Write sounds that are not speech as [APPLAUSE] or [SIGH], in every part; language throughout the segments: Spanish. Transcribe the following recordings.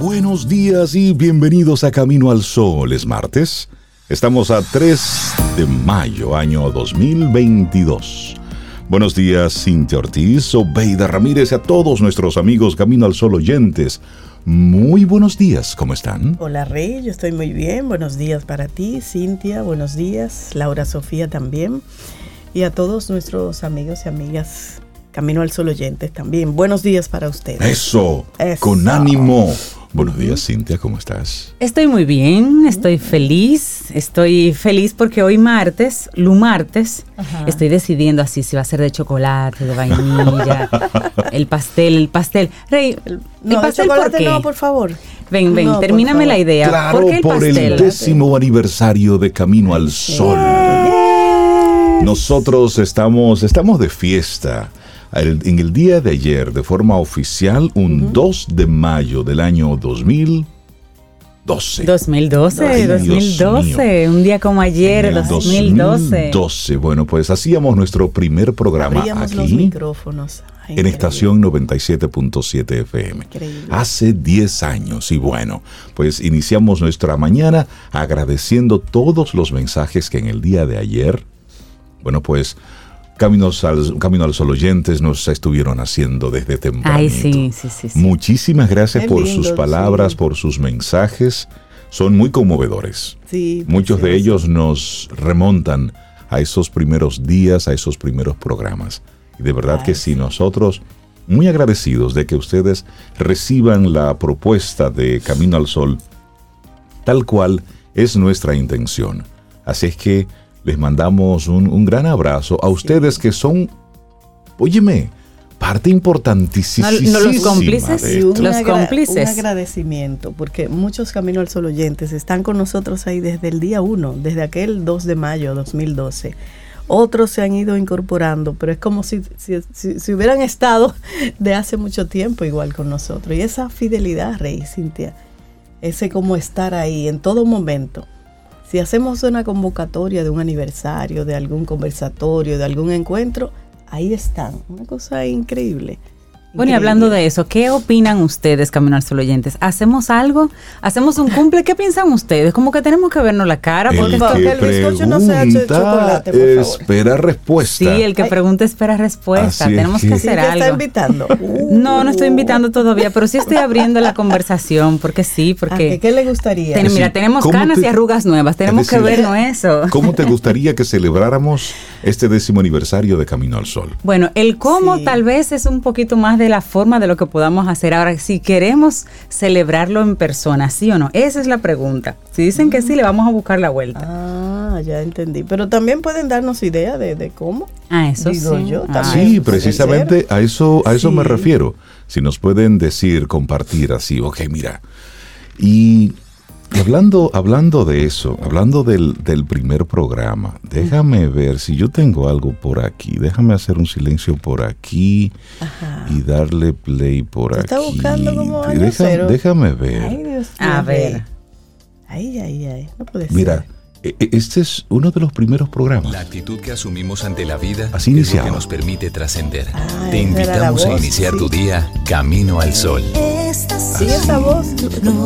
buenos días y bienvenidos a Camino al Sol. Es martes. Estamos a 3 de mayo, año 2022. Buenos días, Cintia Ortiz, Obeida Ramírez y a todos nuestros amigos Camino al Sol oyentes. Muy buenos días, ¿cómo están? Hola Rey, yo estoy muy bien. Buenos días para ti, Cintia, buenos días. Laura Sofía también. Y a todos nuestros amigos y amigas Camino al Sol oyentes también. Buenos días para ustedes. Eso, Eso. con ánimo. Buenos días, Cintia, ¿cómo estás? Estoy muy bien, estoy feliz, estoy feliz porque hoy martes, lu martes, estoy decidiendo así si va a ser de chocolate, de vainilla, [LAUGHS] el pastel, el pastel. Rey, el No, de pastel chocolate ¿por qué? no, por favor. Ven, ven, No, termíname la idea. Claro, ¿Por qué el por el pastel? décimo aniversario de Camino al Sol. Nosotros estamos, estamos de fiesta. El- en el día de ayer, de forma oficial, un 2 de mayo del año 2012. 2012, Ay, Dios 2012, un día como ayer, En el 2012. 2012. Bueno, pues hacíamos nuestro primer programa Abríamos los aquí micrófonos. Ay, en estación 97.7 FM. Increíble. Hace 10 años y bueno, pues iniciamos nuestra mañana agradeciendo todos los mensajes que en el día de ayer, bueno, pues Caminos al, Camino al Sol oyentes nos estuvieron haciendo desde temprano. Ay, sí, sí, sí. sí. Muchísimas gracias Qué por lindo, sus palabras, sí. por sus mensajes. Son muy conmovedores. Sí, Muchos de ellos nos remontan a esos primeros días, a esos primeros programas. Y de verdad Ay, que sí, nosotros muy agradecidos de que ustedes reciban la propuesta de Camino al Sol tal cual es nuestra intención. Así es que les mandamos un, un gran abrazo a ustedes que son, óyeme, parte importantísima. No, no, los cómplices. de esto. Los cómplices. un agradecimiento, porque muchos Camino al Sol oyentes están con nosotros ahí desde el día 1, desde aquel 2 de mayo de 2012. Otros se han ido incorporando, pero es como si, si, si- si hubieran estado [LAUGHS] de hace mucho tiempo igual con nosotros. Y esa fidelidad, Rey, Cintia, ese como estar ahí en todo momento. Si hacemos una convocatoria de un aniversario, de algún conversatorio, de algún encuentro, ahí están. Una cosa increíble. Bueno, y hablando de eso, ¿qué opinan ustedes, Camino al Sol oyentes? ¿Hacemos algo? ¿Hacemos un cumple? ¿Qué piensan ustedes? Como que tenemos que vernos la cara. Porque El que el bizcocho no sea de pregunta chocolate, por favor. espera respuesta. sí, el que pregunta espera respuesta. Así es Tenemos que, que- Sí, hacer te está algo. invitando. No, no estoy invitando todavía, pero sí estoy abriendo la conversación, porque sí, ¿A qué, porque qué le gustaría? ten- mira, tenemos ¿cómo canas te- y arrugas nuevas, tenemos decir, que vernos eso. ¿Cómo te [LAUGHS] gustaría que celebráramos este décimo aniversario de Camino al Sol? Bueno, el cómo Sí. tal vez es un poquito más de la forma de lo que podamos hacer. Ahora, si queremos celebrarlo en persona, ¿sí o no? Esa es la pregunta. Si dicen que sí, le vamos a buscar la vuelta. Ah, ya entendí. Pero también pueden darnos idea de, de cómo. Ah, eso Digo sí. yo, Ah. Sí, precisamente a eso, a eso me refiero. Si nos pueden decir, compartir así, ok, mira. Y hablando, hablando de eso, hablando del, del primer programa, déjame ver si yo tengo algo por aquí. Déjame hacer un silencio por aquí Ajá. y darle play por ¿Tú aquí. estás buscando como Deja- cero? déjame ver. Ay, Dios mío. A ver. Ay, ay, ay. No puede ser. Mira, e- este es uno de los primeros programas. La actitud que asumimos ante la vida Así es lo que nos permite trascender. Ah, Te invitamos a iniciar sí. tu día camino al sol. Sí, esa voz.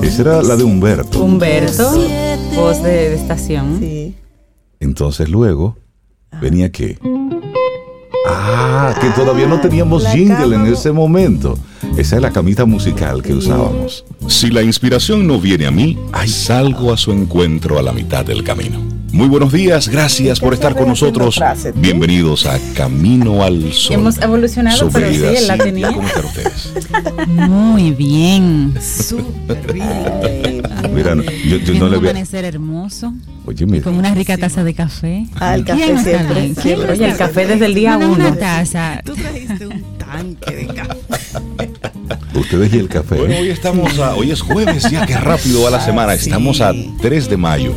Esa era la de Humberto. Humberto, voz de, de estación. Sí. Entonces luego venía que. Ah, que todavía no teníamos la jingle en ese momento. Esa es la camita musical que usábamos. Si la inspiración no viene a mí, ahí salgo a su encuentro a la mitad del camino. Muy buenos días, gracias por estar con nosotros. Bienvenidos a Camino al Sol. Hemos evolucionado, pero sí, la tenía. ¿Cómo están ustedes? Muy bien. [LAUGHS] Mira, yo, no le veo. amanecer hermoso, Oye, mira. con una rica taza de café. Ah, el ¿Quién café siempre. bien? ¿Quién siempre. no Oye, el café bien? desde el día No, no, uno. Una taza. Tú trajiste un tanque de café. Ustedes y el café. Bueno, hoy estamos a, hoy es jueves, ya que rápido va la semana. Estamos a 3 de mayo.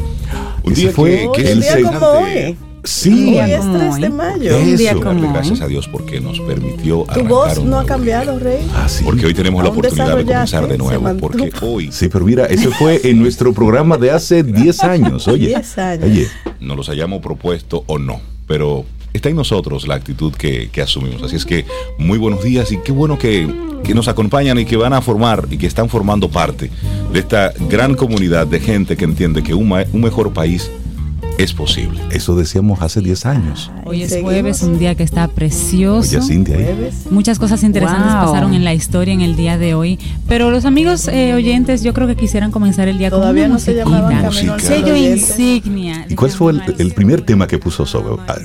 Un día fue que un el día se- como hoy. Sí, Hoy día es como 3 de mayo. un día eso, como gracias a Dios porque nos permitió Tu arrancar voz no ha cambiado. Rey. Ah, sí. Porque hoy tenemos la oportunidad de comenzar de nuevo. Porque hoy. Sí, pero mira, eso fue en nuestro programa de hace 10 años. Oye, [LAUGHS] 10 años. Oye, nos los hayamos propuesto o no, pero está en nosotros la actitud que, que asumimos. Así es que muy buenos días y qué bueno que, que nos acompañan y que van a formar y que están formando parte de esta gran comunidad de gente que entiende que un, mejor país es posible. Eso decíamos hace 10 años. Hoy es seguimos. jueves, un día que está precioso. Oye, Cintia, ahí. Jueves. Muchas cosas interesantes Wow. pasaron en la historia en el día de hoy, pero los amigos eh, oyentes yo creo que quisieran comenzar el día Todavía con una no se musiquita. llamaban. Camino Sello insignia. ¿Y cuál fue el, el primer tema que puso Sobe? Ah,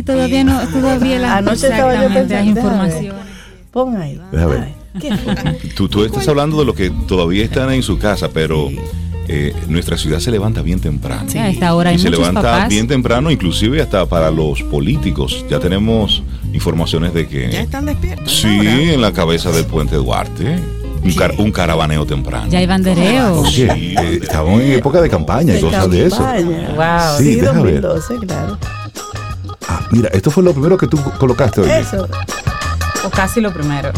Sí, todavía no, todavía la Anoche estaba yo pensando, déjame ver. información. Pon ahí. Deja ver. Tú, tú estás hablando de lo que todavía están en su casa, pero eh, nuestra ciudad se levanta bien temprano. Sí, a esta hora hay y se levanta papás. bien temprano, inclusive hasta para los políticos. Ya tenemos informaciones de que Ya están despiertos. sí, en la cabeza del puente Duarte, un, car- un caravaneo temprano. Ya hay bandereo. Oye, eh, estamos en época de campaña y De cosas de eso. campaña. Wow. Sí, Sí, deja ver. 2012, claro. Mira, esto fue lo primero que tú colocaste hoy. Eso. O casi lo primero.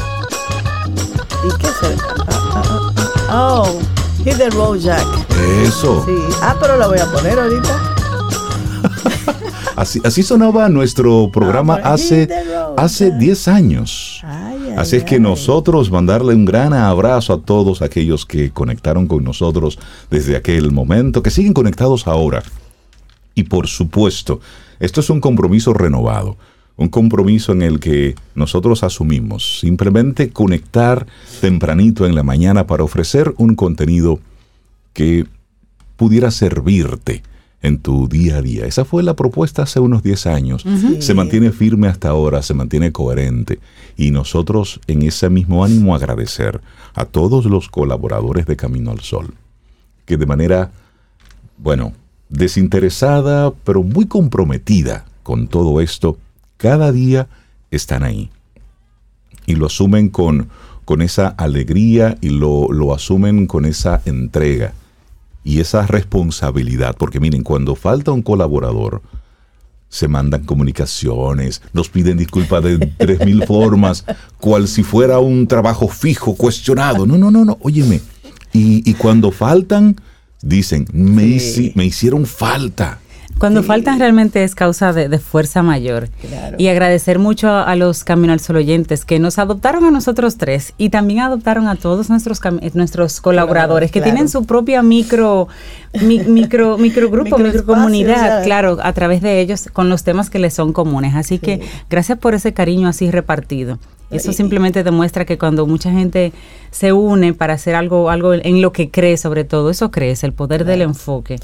¿Y qué es eso? Ah, ah, ah. Oh, Hit the Road Jack. Eso. Sí. Ah, pero la voy a poner ahorita. [LAUGHS] Así, así sonaba nuestro programa hace, hace Jack. 10 años. Ay, ay, Así es que ay. nosotros mandarle un gran abrazo a todos aquellos que conectaron con nosotros desde aquel momento, que siguen conectados ahora. Y por supuesto, esto es un compromiso renovado, un compromiso en el que nosotros asumimos simplemente conectar tempranito en la mañana para ofrecer un contenido que pudiera servirte en tu día a día. Esa fue la propuesta hace unos 10 años. Se mantiene firme hasta ahora, se mantiene coherente. Y nosotros en ese mismo ánimo agradecer a todos los colaboradores de Camino al Sol, que de manera, bueno, desinteresada, pero muy comprometida con todo esto, cada día están ahí. Y lo asumen con, con esa alegría y lo, lo asumen con esa entrega y esa responsabilidad, porque miren, cuando falta un colaborador, se mandan comunicaciones, nos piden disculpas de tres mil [LAUGHS] formas, cual si fuera un trabajo fijo, cuestionado. No, no, no, no, óyeme. Y, y cuando faltan, dicen, me, hici- me hicieron falta. Cuando faltan realmente es causa de, de fuerza mayor. Claro. Y agradecer mucho a, a los Camino al Sol oyentes que nos adoptaron a nosotros tres y también adoptaron a todos nuestros eh, nuestros colaboradores que claro. tienen su propia micro mi- micro [LAUGHS] microgrupo, microcomunidad, claro, a través de ellos con los temas que les son comunes. Así que gracias por ese cariño así repartido. Eso simplemente demuestra que cuando mucha gente se une para hacer algo, algo en lo que cree, sobre todo, eso crece, el poder del enfoque,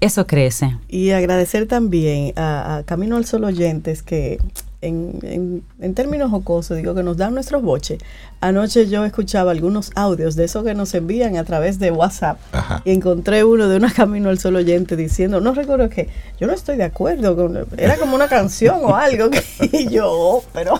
eso crece. Y agradecer también a, a Camino al Sol oyentes que en, en, en términos jocosos digo que nos dan nuestros boches. Anoche yo escuchaba algunos audios de esos que nos envían a través de WhatsApp Ajá. y encontré uno de una Camino al Sol oyente diciendo, no recuerdo que yo no estoy de acuerdo con, era como una canción o algo que [LAUGHS] y yo, "Oh, pero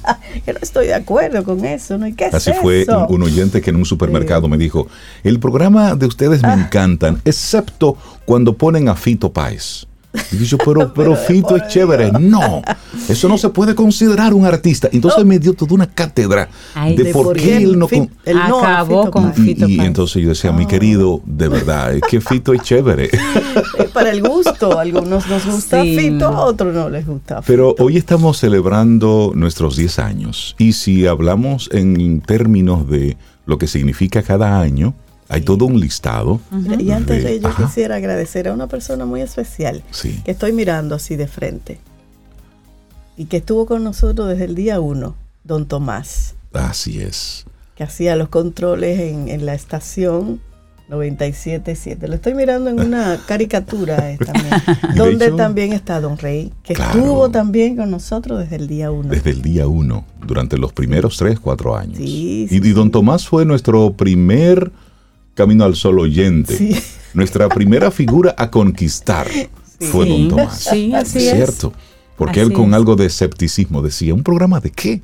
[LAUGHS] yo no estoy de acuerdo con eso, ¿no? ¿Y qué es Así fue eso? un, un oyente que en un supermercado me dijo, el programa de ustedes me encantan, excepto cuando ponen a Fito Páez. Y dije yo, pero, [LAUGHS] pero Fito es chévere. No, eso no se puede considerar un artista. Entonces me dio toda una cátedra Ay, de, de por qué él no... Fit- con- no Acabó Fito con y, Fito y entonces yo decía, mi querido, de verdad, es que Fito es chévere. Eh, para el gusto, a algunos nos gusta Sí. Fito, a otros no les gusta Pero hoy estamos celebrando nuestros 10 años y si hablamos en términos de lo que significa cada año, hay todo un listado. Y antes de ello Ajá. quisiera agradecer a una persona muy especial Sí. que estoy mirando así de frente y que estuvo con nosotros desde el día uno, don Tomás, Así es. que hacía los controles en, en la estación 97.7. Lo estoy mirando en una [LAUGHS] caricatura eh, también, De donde hecho, también está don Rey, que Claro. estuvo también con nosotros desde el día uno. Desde el día uno, durante los primeros tres, cuatro años. Sí, y, sí, y don. Tomás fue nuestro primer Camino al Sol oyente. Sí. Nuestra primera figura a conquistar fue don Tomás. sí, así es. Cierto. Porque Así él con es. algo de escepticismo decía, ¿un programa de qué?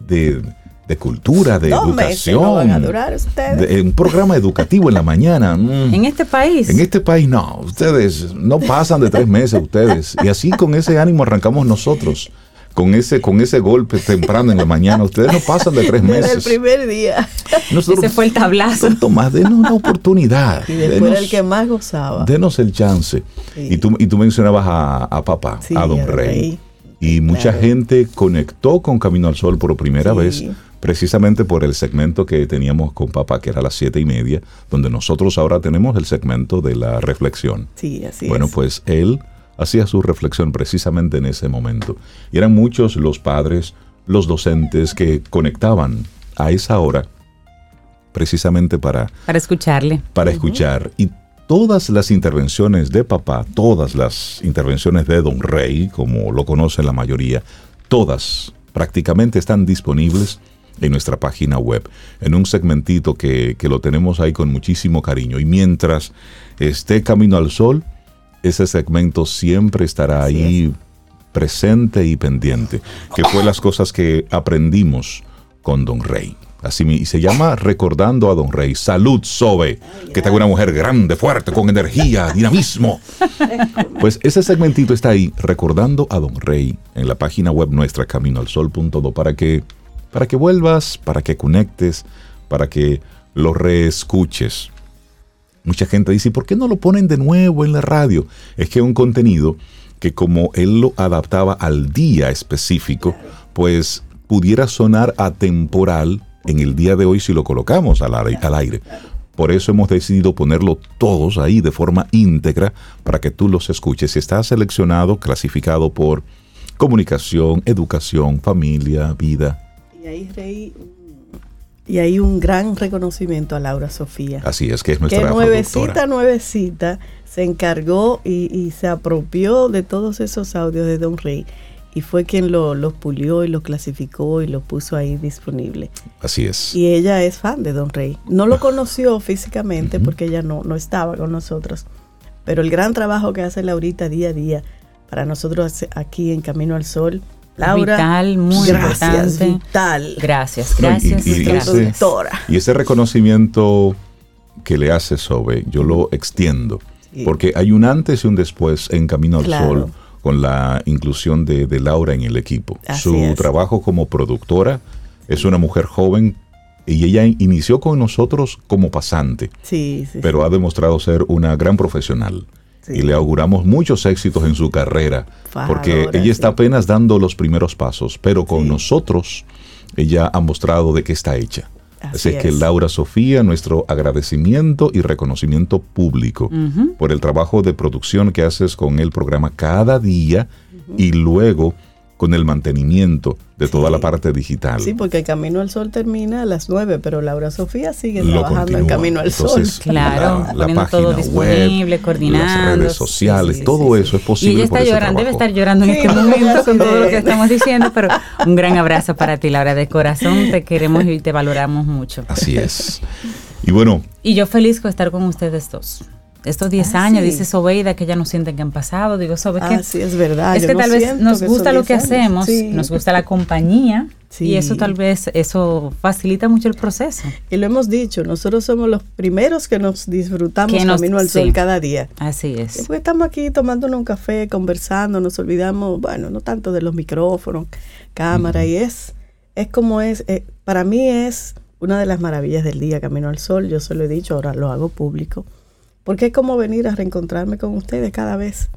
De, de cultura, de meses no van a educación. durar ustedes. de- un programa educativo en la mañana. mm. En este país. En este país no, ustedes no pasan de tres meses ustedes. Y así con ese ánimo arrancamos nosotros. Con ese, con ese golpe temprano en la mañana. Ustedes no pasan de tres Desde el meses. primer día. Nosotros, Ese fue el tablazo. Tomás, denos una oportunidad. Y después Denos, era el que más gozaba. denos el chance. Sí. Y, tú, y tú mencionabas a, a papá, Sí, a Don Rey. Rey. Y mucha gente conectó con Camino al Sol por primera Sí. vez, precisamente por el segmento que teníamos con papá, que era a las siete y media, donde nosotros ahora tenemos el segmento de la reflexión. Sí, así bueno, es. pues él hacía su reflexión precisamente en ese momento. Y eran muchos los padres, los docentes que conectaban a esa hora precisamente para Para escucharle. para escuchar. Y todas las intervenciones de papá, todas las intervenciones de Don Rey, como lo conocen la mayoría, todas prácticamente están disponibles en nuestra página web, en un segmentito que, que lo tenemos ahí con muchísimo cariño. Y mientras esté Camino al Sol, ese segmento siempre estará Así ahí presente y pendiente, que fue las cosas que aprendimos con Don Rey. Así y se llama Recordando a Don Rey. Salud, Sobe, que tenga una mujer grande, fuerte, con energía, [LAUGHS] dinamismo. Pues ese segmentito está ahí, Recordando a Don Rey, en la página web nuestra, caminoalsol.do, para que, para que vuelvas, para que conectes, para que lo reescuches. Mucha gente dice, ¿por qué no lo ponen de nuevo en la radio? Es que un contenido que como él lo adaptaba al día específico, pues pudiera sonar atemporal en el día de hoy si lo colocamos al aire. Por eso hemos decidido ponerlo todos ahí de forma íntegra para que tú los escuches. Está seleccionado, clasificado por comunicación, educación, familia, vida. Y ahí, Rey, y hay un gran reconocimiento a Laura Sofía. Así es que es que nuestra nuevecita, productora. nuevecita, se encargó y, y se apropió de todos esos audios de Don Rey y fue quien lo- los pulió y los clasificó y los puso ahí disponible. Así es. Y ella es fan de Don Rey. No lo conoció físicamente porque ella no, no estaba con nosotros, pero el gran trabajo que hace Laurita día a día para nosotros aquí en Camino al Sol, Laura, Vital, muy gracias, importante. vital. Gracias, No, y- gracias, y- y gracias. ese- productora. Y ese reconocimiento que le hace Sobe, yo lo extiendo, Sí. porque hay un antes y un después en Camino al Claro. Sol con la inclusión de, de Laura en el equipo. Así Su es. trabajo como productora es una mujer joven y ella inició con nosotros como pasante, Sí, sí. pero ha demostrado ser una gran profesional. Sí. Y le auguramos muchos éxitos en su carrera, porque ella está apenas dando los primeros pasos, pero con Sí. nosotros ella ha mostrado de qué está hecha. Así Así es que. Laura Sofía, nuestro agradecimiento y reconocimiento público por el trabajo de producción que haces con el programa cada día y luego con el mantenimiento de toda Sí. la parte digital. Sí, porque el Camino al Sol termina a las 9, pero Laura Sofía sigue Lo trabajando en. Camino al Entonces, Sol. Claro, poniendo todo disponible, web, coordinando. Las redes sociales, Sí, sí, todo sí, eso es Y posible ella por está llorando, debe estar llorando en Sí, este momento con todo lo que estamos [LAUGHS] diciendo, pero un gran abrazo para ti, Laura, de corazón. Te queremos y te valoramos mucho. Así es. Y bueno, Y yo feliz con estar con ustedes dos. Estos 10 Ah, años, sí. dice Sobeida, que ya no sienten que han pasado. Digo, Sobe, Ah, sí, es verdad. es que no tal vez nos gusta lo que 10 años. hacemos, Sí. nos gusta la compañía Sí. y eso tal vez eso facilita mucho el proceso. Y lo hemos dicho, nosotros somos los primeros que nos disfrutamos Que nos- Camino al. Sol cada día. Así es. Después estamos aquí tomándonos un café, conversando, nos olvidamos, bueno, no tanto de los micrófonos, cámara, y es, es como es, eh, para mí es una de las maravillas del día, Camino al Sol, yo se lo he dicho, ahora lo hago público, porque es como venir a reencontrarme con ustedes cada vez.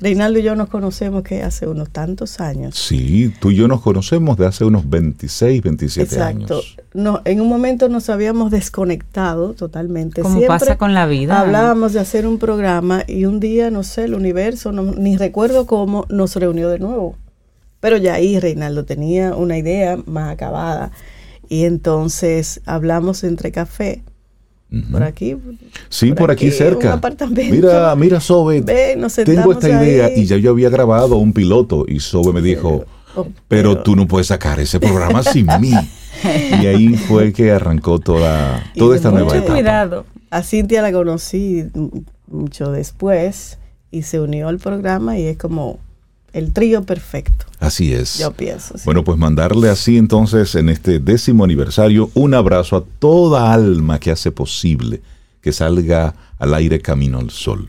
Reinaldo y yo nos conocemos que hace unos tantos años. sí, tú y yo nos conocemos de hace unos 26, 27 Exacto. años. No, en un momento nos habíamos desconectado totalmente. Como Siempre pasa con la vida. Hablábamos de hacer un programa y un día, no sé, el universo, no- ni recuerdo cómo, nos reunió de nuevo. Pero ya ahí Reinaldo tenía una idea más acabada. Y entonces hablamos entre café. Por aquí. Sí, por, aquí, un cerca. apartamento. Mira, mira, Sobe, Ven, nos tengo esta idea ahí. y ya yo había grabado un piloto y Sobe me dijo, Oh, pero tú no puedes sacar ese programa sin mí. Y ahí fue que arrancó toda, toda esta nueva etapa. Cuidado. A Cintia la conocí mucho después y se unió al programa y es como el trío perfecto, Así es. yo pienso. sí. Bueno, pues mandarle así entonces en este décimo aniversario un abrazo a toda alma que hace posible que salga al aire camino al sol.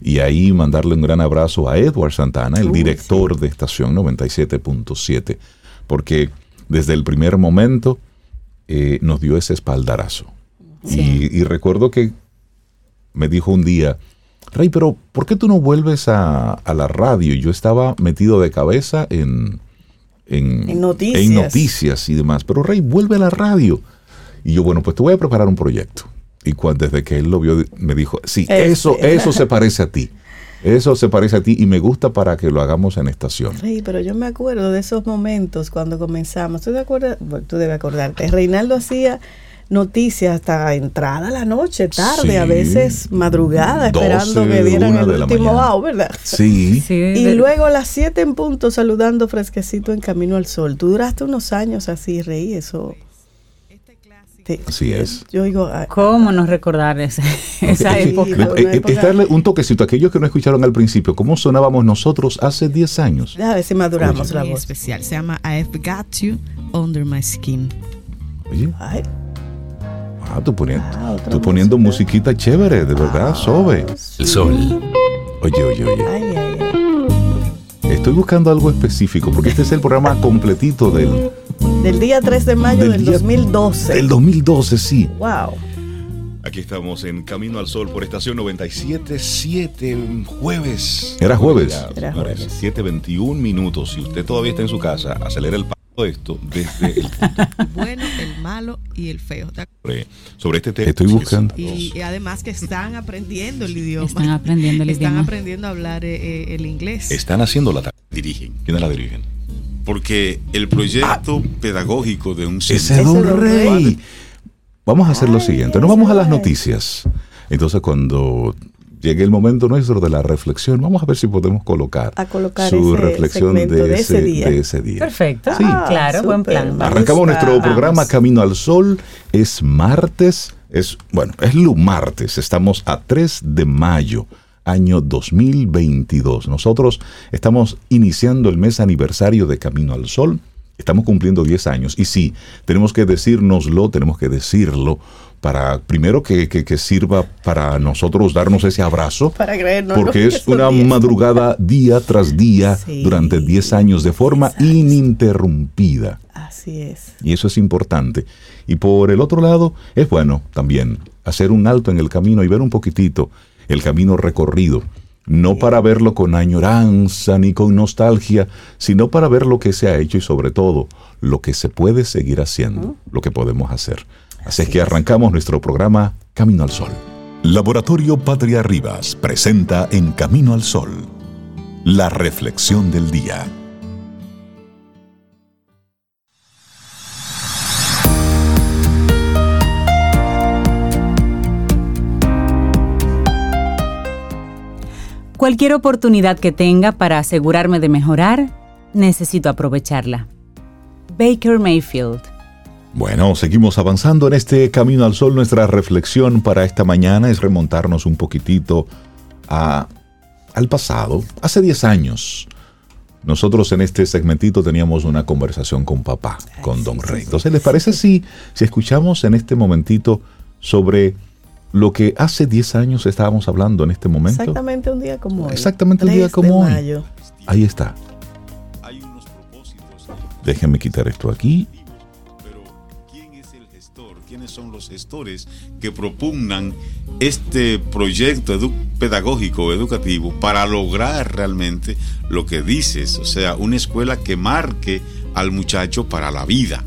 Y ahí mandarle un gran abrazo a Edward Santana, el Uy, director de estación 97.7, porque desde el primer momento eh, nos dio ese espaldarazo. Sí. Y, y recuerdo que me dijo un día, Rey, pero ¿por qué tú no vuelves a, a la radio? Yo estaba metido de cabeza en, en, En noticias. en noticias y demás. Pero Rey, vuelve a la radio. Y yo, bueno, pues te voy a preparar un proyecto. Y cuando, desde que él lo vio, me dijo, sí, Ese. eso, eso se parece a ti. Eso se parece a ti y me gusta para que lo hagamos en estación. Sí, pero yo me acuerdo de esos momentos cuando comenzamos. ¿Tú te acuerdas? Bueno, tú debes acordarte. Reinaldo hacía noticias hasta entrada la noche, tarde, Sí. a veces madrugada, 12, esperando que dieran el último wow, ¿verdad? Sí. Sí, Y de- luego a las 7 en punto saludando fresquecito en Camino al Sol. Tú duraste unos años así, reí, eso. Te- Así es. Yo digo, ah, ¿Cómo no recordar ese- [LAUGHS] esa Ok, época? eh, eh, época- es darle un toquecito a aquellos que no escucharon al principio, ¿cómo sonábamos nosotros hace 10 años? ver si maduramos Oye. la voz. especial. Se llama I've Got You Under My Skin. Oye, Ay, ah, tú poniendo, Ah, tú poniendo musiquita chévere, de verdad, Sobe. El sol. Oye, oye, oye. ay, ay, ay. Estoy buscando algo específico, porque este es el programa completito del, Del día 3 de mayo Del del, día- 2012. del 2012, sí. Wow. Aquí estamos en Camino al Sol por estación 97.7, jueves. Era jueves. Era jueves. 7.21 minutos. Si usted todavía está en su casa, acelera el paso esto desde el [LAUGHS] Bueno, el malo y el feo. sobre, sobre este tema. Estoy buscando. Y, y además que están aprendiendo el idioma. Están aprendiendo el Están idioma. aprendiendo a hablar eh, eh, el inglés. Están haciendo la tarea. dirigen. ¿Quiénes la dirigen? Porque el proyecto pedagógico de un Ese es centro Ese Don Rey. Rey. Vamos a hacer lo siguiente. Nos vamos a las noticias. Entonces, cuando llegue el momento nuestro de la reflexión, vamos a ver si podemos colocar, A colocar su ese reflexión de, de ese, día. de ese día. Perfecto. Sí. claro, buen plan. Arrancamos nuestro programa Vamos. Camino al Sol. Es martes, es bueno, es martes. Estamos a 3 de mayo, año 2022. Nosotros estamos iniciando el mes aniversario de Camino al Sol. Estamos cumpliendo 10 años. Y sí, tenemos que decírnoslo, tenemos que decirlo para, primero, que, que- que sirva para nosotros darnos ese abrazo. Para creernos. Porque es una madrugada día tras día Sí. durante 10 años de forma 10 años. ininterrumpida. Así es. Y eso es importante. Y por el otro lado, es bueno también hacer un alto en el camino y ver un poquitito el camino recorrido. No para verlo con añoranza ni con nostalgia, sino para ver lo que se ha hecho y sobre todo lo que se puede seguir haciendo, lo que podemos hacer. Así es que arrancamos nuestro programa Camino al Sol. Laboratorio Patria Rivas presenta en Camino al Sol la reflexión del día. Cualquier oportunidad que tenga para asegurarme de mejorar, necesito aprovecharla. Baker Mayfield. Bueno, seguimos avanzando en este Camino al Sol. Nuestra reflexión para esta mañana es remontarnos un poquitito a- al pasado, hace 10 años. Nosotros en este segmentito teníamos una conversación con papá, con Don Rey. Entonces, ¿les parece si, si escuchamos en este momentito sobre lo que hace 10 años estábamos hablando en este momento? Exactamente un día como hoy. Exactamente un 3 día como hoy. Ahí está. Hay unos propósitos. Déjenme quitar esto aquí. ¿Quiénes son los gestores que propugnan este proyecto edu- pedagógico educativo para lograr realmente lo que dices? O sea, una escuela que marque al muchacho para la vida.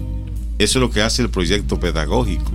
Eso es lo que hace el proyecto pedagógico.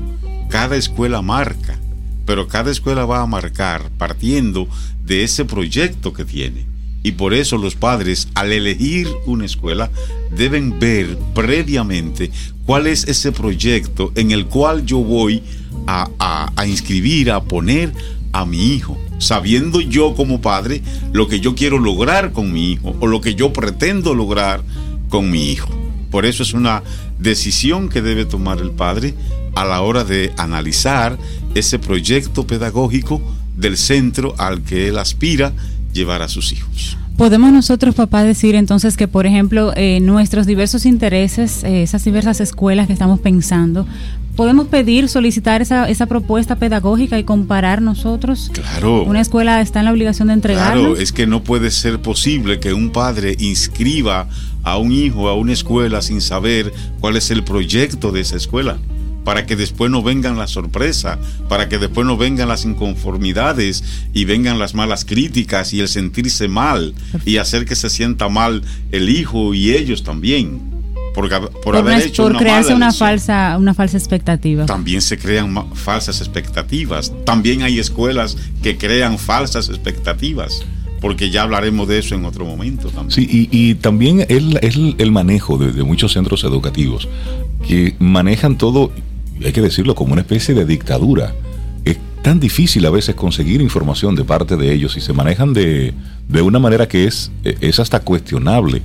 Cada escuela marca, pero cada escuela va a marcar partiendo de ese proyecto que tiene. Y por eso los padres, al elegir una escuela, deben ver previamente cuál es ese proyecto en el cual yo voy a, a- a inscribir, a poner a mi hijo, sabiendo yo como padre lo que yo quiero lograr con mi hijo o lo que yo pretendo lograr con mi hijo. Por eso es una decisión que debe tomar el padre a la hora de analizar ese proyecto pedagógico del centro al que él aspira llevar a sus hijos. Podemos nosotros, papá, decir entonces que, por ejemplo, eh, nuestros diversos intereses, eh, esas diversas escuelas que estamos pensando, podemos pedir, solicitar esa, esa propuesta pedagógica y comparar nosotros. Claro. Una escuela está en la obligación de entregarlo. Claro, es que no puede ser posible que un padre inscriba a un hijo a una escuela sin saber cuál es el proyecto de esa escuela. Para que después no vengan las sorpresas, para que después no vengan las inconformidades y vengan las malas críticas y el sentirse mal y hacer que se sienta mal el hijo y ellos también. Por, por, Por, haber una- hecho por una crearse mala una elección. falsa, una falsa expectativa. También se crean falsas expectativas. También hay escuelas que crean falsas expectativas. Porque ya hablaremos de eso en otro momento también. Sí, y, y también el, el, el manejo de, de muchos centros educativos que manejan todo, hay que decirlo, como una especie de dictadura. Es tan difícil a veces conseguir información de parte de ellos y se manejan de, de una manera que es, es hasta cuestionable.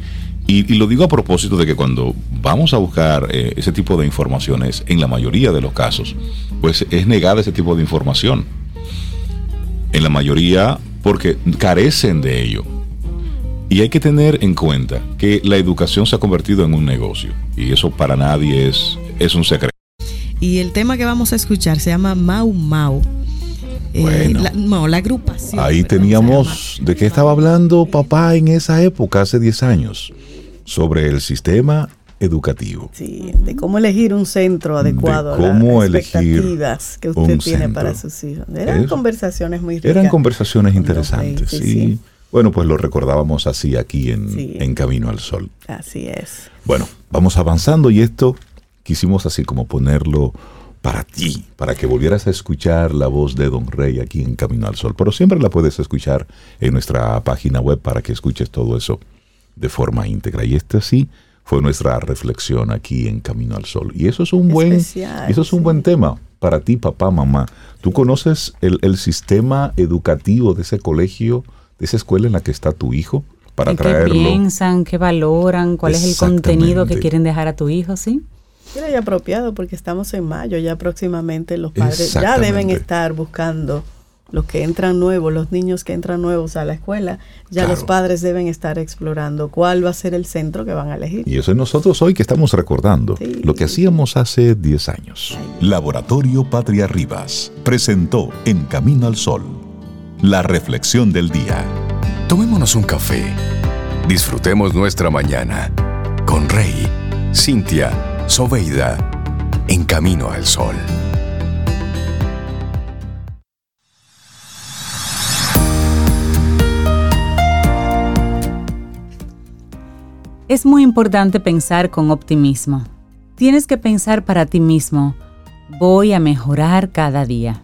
Y, y lo digo a propósito de que cuando vamos a buscar eh, ese tipo de informaciones, en la mayoría de los casos, pues es negada ese tipo de información. En la mayoría porque carecen de ello. Y hay que tener en cuenta que la educación se ha convertido en un negocio y eso para nadie es, es un secreto. Y el tema que vamos a escuchar se llama Mau Mau. Eh, Bueno. la, no, la agrupación. Ahí teníamos, ¿de qué estaba hablando papá en esa época, hace 10 años? Sobre el sistema educativo. Sí, de cómo elegir un centro adecuado De a cómo las elegir expectativas que usted un tiene centro. para sus hijos. Eran Eso. conversaciones muy ricas. Eran conversaciones interesantes, sí. sí, sí. Bueno, pues lo recordábamos así aquí en, Sí. en Camino al Sol. Así es. Bueno, vamos avanzando y esto quisimos así como ponerlo para ti, para que volvieras a escuchar la voz de Don Rey aquí en Camino al Sol. Pero siempre la puedes escuchar en nuestra página web para que escuches todo eso de forma íntegra. Y esta sí fue nuestra reflexión aquí en Camino al Sol. Y eso es un buen, Especial, eso es un sí. buen tema para ti, papá, mamá. ¿Tú conoces el, el sistema educativo de ese colegio, de esa escuela en la que está tu hijo? Para ¿En ¿Qué traerlo. piensan? ¿Qué valoran? ¿Cuál es el contenido que quieren dejar a tu hijo? ¿Sí? Era ya apropiado porque estamos en mayo, ya próximamente los padres ya deben estar buscando los que entran nuevos, los niños que entran nuevos a la escuela, ya Claro. los padres deben estar explorando cuál va a ser el centro que van a elegir. Y eso es nosotros hoy que estamos recordando Sí. lo que hacíamos hace 10 años. Laboratorio Patria Rivas presentó En Camino al Sol la reflexión del día. Tomémonos un café. Disfrutemos nuestra mañana con Rey, Cintia, Soveida, en camino al sol. Es muy importante pensar con optimismo. Tienes que pensar para ti mismo, voy a mejorar cada día.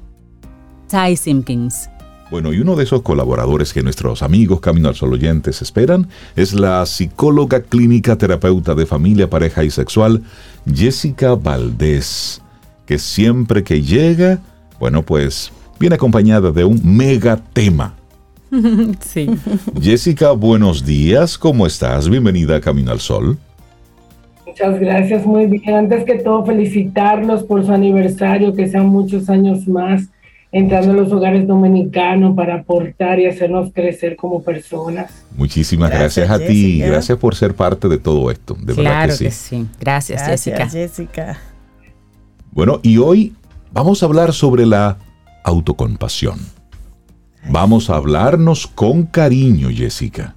Ty Simpkins. Bueno, y uno de esos colaboradores que nuestros amigos Camino al Sol oyentes esperan es la psicóloga clínica terapeuta de familia, pareja y sexual, Jessica Valdés, que siempre que llega, bueno, pues viene acompañada de un mega tema. [LAUGHS] Sí. Jessica, buenos días, ¿cómo estás? Bienvenida a Camino al Sol. Muchas gracias, muy bien. Antes que todo, felicitarlos por su aniversario, que sean muchos años más entrando a los hogares dominicanos para aportar y hacernos crecer como personas. Muchísimas gracias, Gracias, a ti, Jessica. gracias por ser parte de todo esto, de verdad que sí. que sí. Gracias, Gracias, Jessica. Jessica. Bueno, y hoy vamos a hablar sobre la autocompasión. Vamos a hablarnos con cariño, Jessica.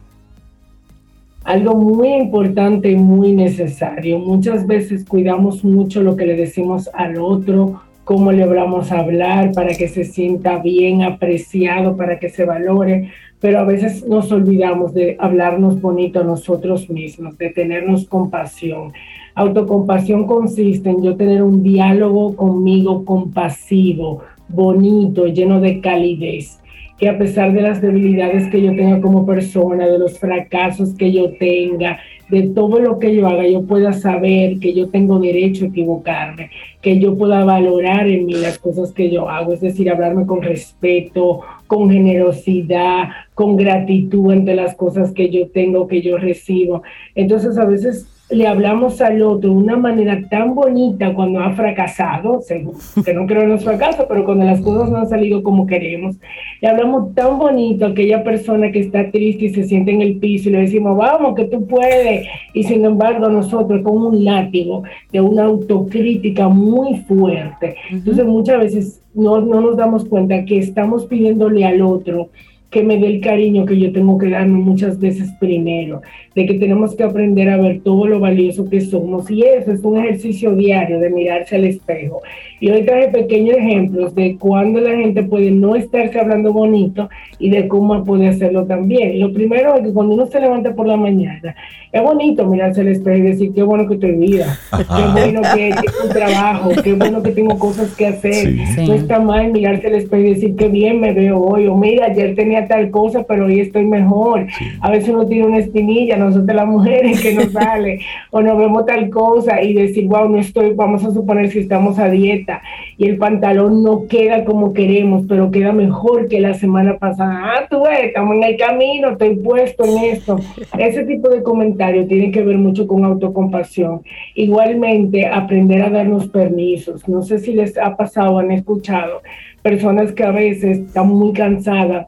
Algo muy importante y muy necesario. Muchas veces cuidamos mucho lo que le decimos al otro, cómo le hablamos a hablar para que se sienta bien apreciado, para que se valore, pero a veces nos olvidamos de hablarnos bonito a nosotros mismos, de tenernos compasión. Autocompasión consiste en yo tener un diálogo conmigo compasivo, bonito, lleno de calidez que a pesar de las debilidades que yo tenga como persona, de los fracasos que yo tenga, de todo lo que yo haga, yo pueda saber que yo tengo derecho a equivocarme, que yo pueda valorar en mí las cosas que yo hago, es decir, hablarme con respeto, con generosidad, con gratitud ante las cosas que yo tengo, que yo recibo. Entonces a veces le hablamos al otro de una manera tan bonita cuando ha fracasado, según- [LAUGHS] que no creo en los fracasos, pero cuando las cosas no han salido como queremos, le hablamos tan bonito a aquella persona que está triste y se siente en el piso y le decimos, vamos, que tú puedes. Y sin embargo, nosotros con un látigo de una autocrítica muy fuerte. Entonces, muchas veces no, no nos damos cuenta que estamos pidiéndole al otro que me dé el cariño que yo tengo que darme muchas veces primero, de que tenemos que aprender a ver todo lo valioso que somos y eso es un ejercicio diario de mirarse al espejo. Y hoy traje pequeños ejemplos de cuando la gente puede no estarse hablando bonito y de cómo puede hacerlo también. Lo primero es que cuando uno se levanta por la mañana, es bonito mirarse al espejo y decir qué bueno que estoy vida, qué [LAUGHS] bueno que tengo un trabajo, qué bueno que tengo cosas que hacer. No está mal mirarse al espejo y decir qué bien me veo hoy, o mira, ayer tenía tal cosa, pero hoy estoy mejor. A veces uno tiene una espinilla, nosotros las mujeres que nos [LAUGHS] sale, o nos vemos tal cosa y decir, wow, no estoy, vamos a suponer si estamos a dieta y el pantalón no queda como queremos, pero queda mejor que la semana pasada. Ah, tú ves, estamos en el camino, estoy puesto en esto. Ese tipo de comentarios tiene que ver mucho con autocompasión. Igualmente, aprender a darnos permisos. No sé si les ha pasado, han escuchado personas que a veces están muy cansadas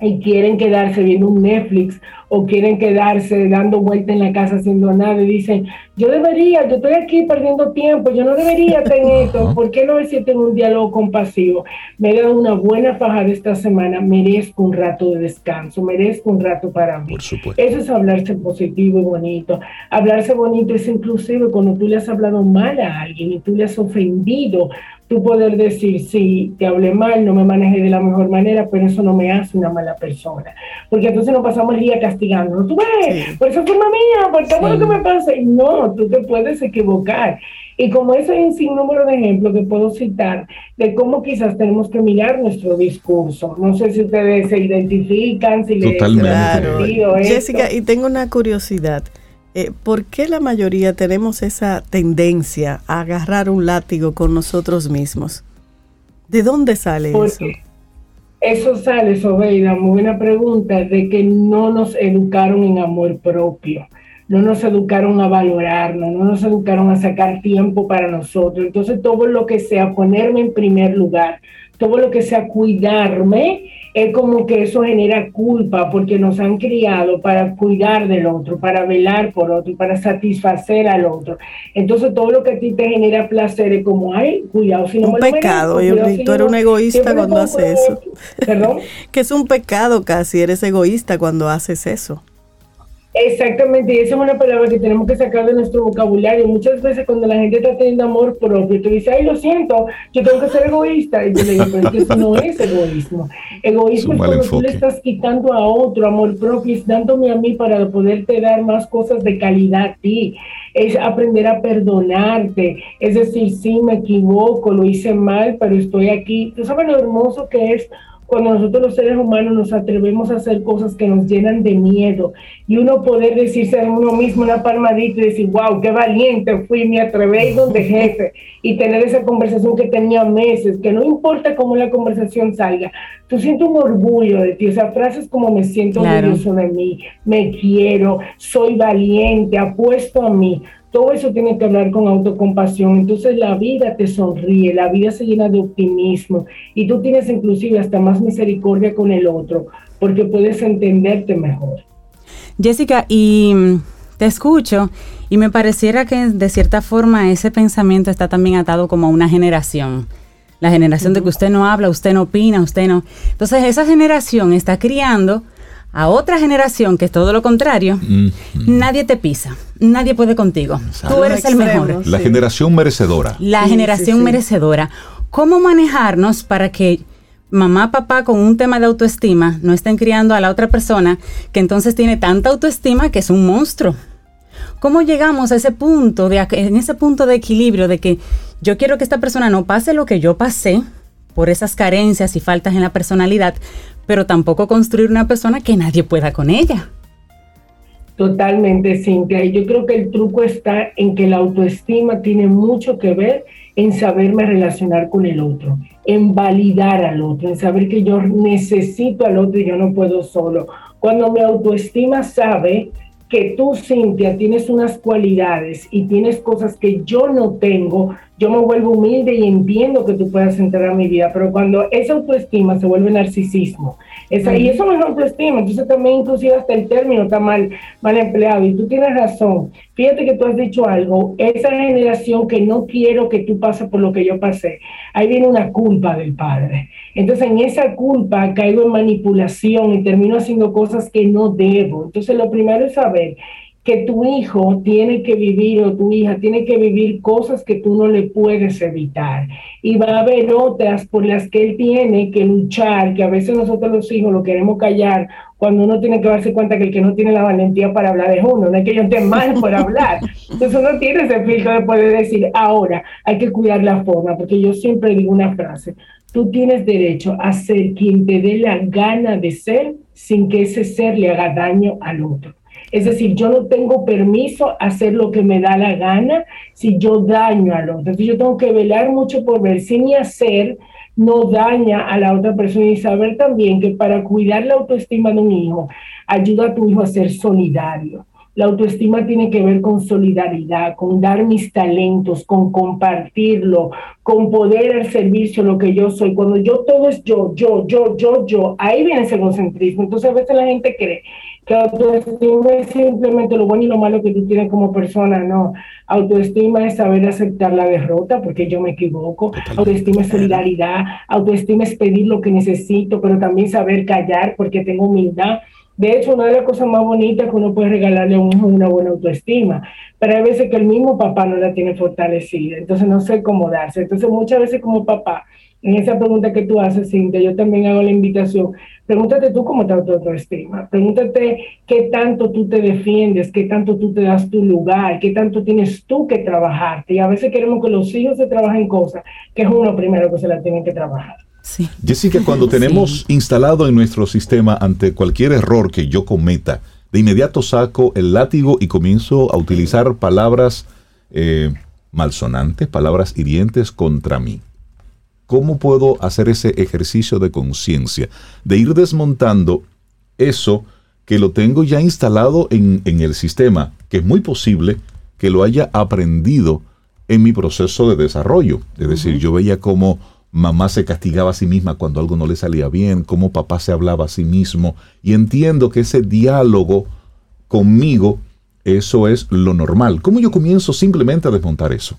y quieren quedarse viendo un Netflix o quieren quedarse dando vuelta en la casa haciendo nada y dicen, yo debería, yo estoy aquí perdiendo tiempo, yo no debería tener [LAUGHS] esto, ¿por qué no siento en un diálogo compasivo? Me he dado una buena fajada esta semana, merezco un rato de descanso, merezco un rato para mí. Eso es hablarse positivo y bonito. Hablarse bonito es inclusive cuando tú le has hablado mal a alguien y tú le has ofendido tú poder decir, sí, te hablé mal, no me manejé de la mejor manera, pero eso no me hace una mala persona. Porque entonces nos pasamos el día castigando. Tú ves, por eso forma mía, por todo lo que me pasa. Y no, tú te puedes equivocar. Y como eso hay un sinnúmero de ejemplos que puedo citar de cómo quizás tenemos que mirar nuestro discurso. No sé si ustedes se identifican, si Totalmente. Claro. Jessica, y tengo una curiosidad. Eh, ¿por qué la mayoría tenemos esa tendencia a agarrar un látigo con nosotros mismos? ¿De dónde sale eso? Eso sale, Sobeida, muy buena pregunta, de que no nos educaron en amor propio, no nos educaron a valorarnos, no nos educaron a sacar tiempo para nosotros. Entonces, todo lo que sea ponerme en primer lugar, todo lo que sea cuidarme, es como que eso genera culpa porque nos han criado para cuidar del otro, para velar por otro, para satisfacer al otro. Entonces todo lo que a ti te genera placer es como, ay, cuidado, si no un pecado, yo, tú eres un egoísta cuando haces eso. ¿Perdón? [LAUGHS] que es un pecado casi, eres egoísta cuando haces eso. Exactamente, y esa es una palabra que tenemos que sacar de nuestro vocabulario. Muchas veces cuando la gente está teniendo amor propio, tú dices, ay, lo siento, yo tengo que ser egoísta. Y yo le digo, pero es eso no es egoísmo. Egoísmo es, cuando tú le estás quitando a otro amor propio y dándome a mí para poderte dar más cosas de calidad a ti. Es aprender a perdonarte, es decir, sí, me equivoco, lo hice mal, pero estoy aquí. ¿Tú sabes lo hermoso que es? Cuando nosotros los seres humanos nos atrevemos a hacer cosas que nos llenan de miedo y uno poder decirse a uno mismo una palmadita y decir, wow, qué valiente fui, me atreví donde [LAUGHS] jefe y tener esa conversación que tenía meses, que no importa cómo la conversación salga, tú sientes un orgullo de ti, o sea, frases como me siento orgulloso de mí, me quiero, soy valiente, apuesto a mí. Todo eso tiene que hablar con autocompasión. Entonces la vida te sonríe, la vida se llena de optimismo y tú tienes inclusive hasta más misericordia con el otro porque puedes entenderte mejor. Jessica, y mm, te escucho y me pareciera que de cierta forma ese pensamiento está también atado como a una generación. La generación de que usted no habla, usted no opina, usted no. Entonces esa generación está criando a otra generación que es todo lo contrario, nadie te pisa, nadie puede contigo. Tú eres el mejor. La generación merecedora. La generación merecedora. ¿Cómo manejarnos para que mamá, papá con un tema de autoestima no estén criando a la otra persona que entonces tiene tanta autoestima que es un monstruo? ¿Cómo llegamos a ese punto de en ese punto de equilibrio de que yo quiero que esta persona no pase lo que yo pasé por esas carencias y faltas en la personalidad, pero tampoco construir una persona que nadie pueda con ella. Totalmente, Cintia. Y yo creo que el truco está en que la autoestima tiene mucho que ver en saberme relacionar con el otro, en validar al otro, en saber que yo necesito al otro y yo no puedo solo. Cuando mi autoestima sabe que tú, Cintia, tienes unas cualidades y tienes cosas que yo no tengo, yo me vuelvo humilde y entiendo que tú puedas entrar a mi vida, pero cuando esa autoestima se vuelve narcisismo, esa, y eso no es autoestima, entonces también inclusive hasta el término está mal, mal empleado, y tú tienes razón, fíjate que tú has dicho algo, esa generación que no quiero que tú pases por lo que yo pasé, ahí viene una culpa del padre, entonces en esa culpa caigo en manipulación y termino haciendo cosas que no debo, entonces lo primero es saber que tu hijo tiene que vivir o tu hija tiene que vivir cosas que tú no le puedes evitar. Y va a haber otras por las que él tiene que luchar, que a veces nosotros los hijos lo queremos callar cuando uno tiene que darse cuenta que el que no tiene la valentía para hablar es uno, no es que yo esté mal por [LAUGHS] hablar. Entonces uno tiene ese filtro de poder decir, ahora hay que cuidar la forma, porque yo siempre digo una frase, tú tienes derecho a ser quien te dé la gana de ser sin que ese ser le haga daño al otro. Es decir, yo no tengo permiso a hacer lo que me da la gana si yo daño al otro. Entonces yo tengo que velar mucho por ver si mi hacer no daña a la otra persona y saber también que para cuidar la autoestima de un hijo, ayuda a tu hijo a ser solidario. La autoestima tiene que ver con solidaridad, con dar mis talentos, con compartirlo, con poder al servicio lo que yo soy. Cuando yo todo es yo, yo, yo, yo, yo, ahí viene ese egocentrismo. Entonces a veces la gente cree autoestima es simplemente lo bueno y lo malo que tú tienes como persona, no. Autoestima es saber aceptar la derrota porque yo me equivoco. Autoestima es solidaridad. Autoestima es pedir lo que necesito, pero también saber callar porque tengo humildad. De hecho, una de las cosas más bonitas que uno puede regalarle a un hijo es una buena autoestima, pero hay veces que el mismo papá no la tiene fortalecida, entonces no sé cómo darse. Entonces, muchas veces como papá, en esa pregunta que tú haces, Cintia, yo también hago la invitación Pregúntate tú cómo está tu autoestima. Pregúntate qué tanto tú te defiendes, qué tanto tú te das tu lugar, qué tanto tienes tú que trabajarte. Y a veces queremos que los hijos se trabajen cosas que es uno primero que se la tienen que trabajar. Sí. Jessica, cuando [LAUGHS] tenemos instalado en nuestro sistema ante cualquier error que yo cometa, de inmediato saco el látigo y comienzo a utilizar palabras eh, malsonantes, palabras hirientes contra mí. ¿Cómo puedo hacer ese ejercicio de conciencia? De ir desmontando eso que lo tengo ya instalado en, el sistema, que es muy posible que lo haya aprendido en mi proceso de desarrollo. Es decir, yo veía cómo mamá se castigaba a sí misma cuando algo no le salía bien, cómo papá se hablaba a sí mismo, y entiendo que ese diálogo conmigo, eso es lo normal. ¿Cómo yo comienzo simplemente a desmontar eso?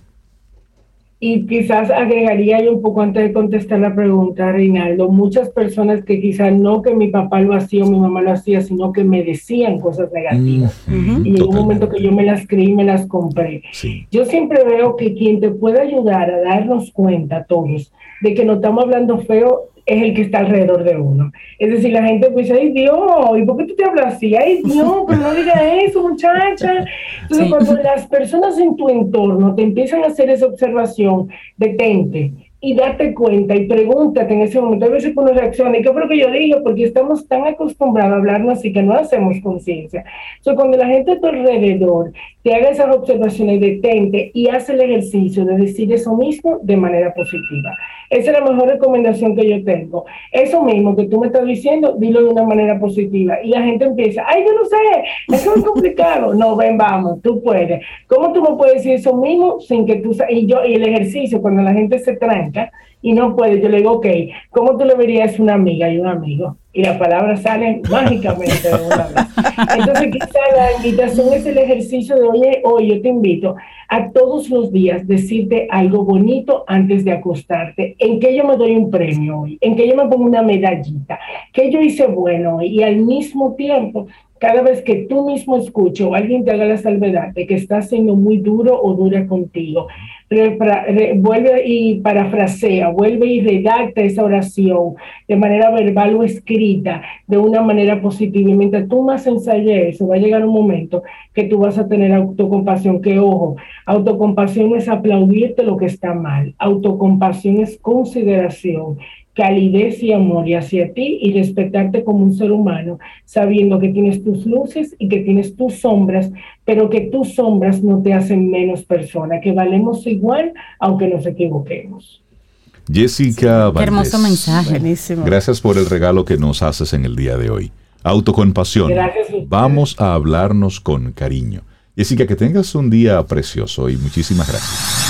Y quizás agregaría yo un poco antes de contestar la pregunta, Reinaldo, muchas personas que quizás no que mi papá lo hacía o mi mamá lo hacía, sino que me decían cosas negativas. y en un momento que yo me las creí, me las compré. Yo siempre veo que quien te puede ayudar a darnos cuenta todos de que no estamos hablando feo es el que está alrededor de uno. Es decir, la gente pues, ay Dios, ¿y por qué tú te hablas así? Ay Dios, pero no digas eso, muchacha. Entonces, cuando las personas en tu entorno te empiezan a hacer esa observación, detente y date cuenta y pregúntate en ese momento, a veces uno reacciona, ¿y qué fue lo que yo dije? Porque estamos tan acostumbrados a hablarnos así que no hacemos conciencia. Entonces, cuando la gente a tu alrededor te haga esas observaciones, detente y hace el ejercicio de decir eso mismo de manera positiva. Esa es la mejor recomendación que yo tengo. Eso mismo que tú me estás diciendo, dilo de una manera positiva. Y la gente empieza, ay, yo no sé, eso es complicado. no, ven, vamos, tú puedes. ¿Cómo tú me puedes decir eso mismo sin que tú... Y yo, y el ejercicio, cuando la gente se tranca y no puede, yo le digo, ok, ¿cómo tú le verías una amiga y un amigo? y las palabras salen [LAUGHS] mágicamente de una vez. Entonces, quizá la invitación es el ejercicio de, oye, hoy yo te invito a todos los días decirte algo bonito antes de acostarte, en que yo me doy un premio hoy, en que yo me pongo una medallita, que yo hice bueno y al mismo tiempo cada vez que tú mismo escucho o alguien te haga la salvedad de que estás siendo muy duro o dura contigo, vuelve y parafrasea, vuelve y redacta esa oración de manera verbal o escrita, de una manera positiva. Y mientras tú más ensayes eso, va a llegar un momento que tú vas a tener autocompasión. Que ojo, autocompasión es aplaudirte lo que está mal, autocompasión es consideración calidez y amor y hacia ti y respetarte como un ser humano, sabiendo que tienes tus luces y que tienes tus sombras, pero que tus sombras no te hacen menos persona, que valemos igual aunque nos equivoquemos. Jessica, Qué hermoso mensaje. Gracias por el regalo que nos haces en el día de hoy. Autocompasión. Vamos a hablarnos con cariño. Jessica, que tengas un día precioso y muchísimas gracias.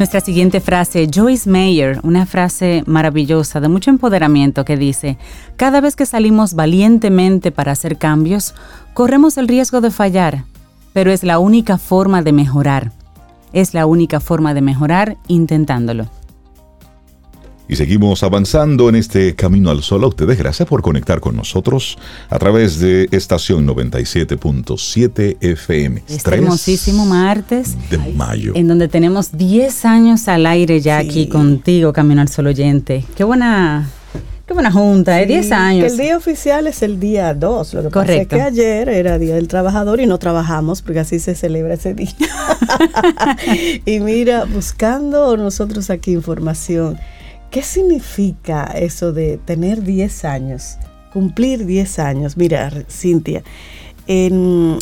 Nuestra siguiente frase, Joyce Mayer, una frase maravillosa de mucho empoderamiento que dice, cada vez que salimos valientemente para hacer cambios, corremos el riesgo de fallar, pero es la única forma de mejorar. Es la única forma de mejorar intentándolo. Y seguimos avanzando en este camino al sol. A ustedes gracias por conectar con nosotros a través de estación 97.7 FM. Este hermosísimo martes de mayo. En donde tenemos 10 años al aire ya aquí contigo, Camino al Sol oyente. Qué buena Qué buena junta, de 10 años. El día oficial es el día 2. Lo que Correcto. pasa es que ayer era Día del Trabajador y no trabajamos porque así se celebra ese día. [LAUGHS] [LAUGHS] y mira, buscando nosotros aquí información ¿Qué significa eso de tener 10 años? Cumplir 10 años. Mira, Cintia, en,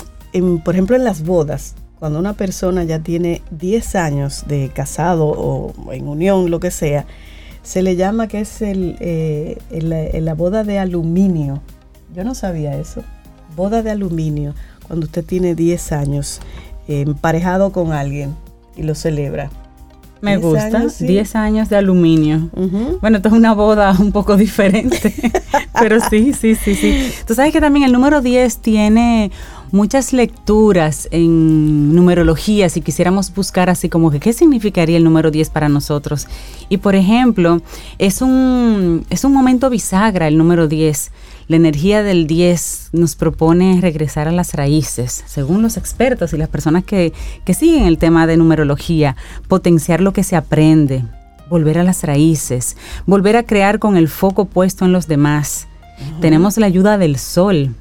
por ejemplo en las bodas, cuando una persona ya tiene 10 años de casado o en unión, lo que sea, se le llama que es el, eh, la boda de aluminio. Yo no sabía eso. Boda de aluminio, cuando usted tiene 10 años emparejado con alguien y lo celebra. Me gusta, 10 años de aluminio. Bueno, esto es una boda [LAUGHS] un poco diferente, [LAUGHS] pero sí, sí, sí, sí. Tú sabes que también el número 10 tiene muchas lecturas en numerología, si quisiéramos buscar así como que qué significaría el número 10 para nosotros. Y por ejemplo, es un, es un momento bisagra el número 10 la energía del 10 nos propone regresar a las raíces, según los expertos y las personas que, siguen el tema de numerología, potenciar lo que se aprende, volver a las raíces, volver a crear con el foco puesto en los demás. Tenemos la ayuda del sol,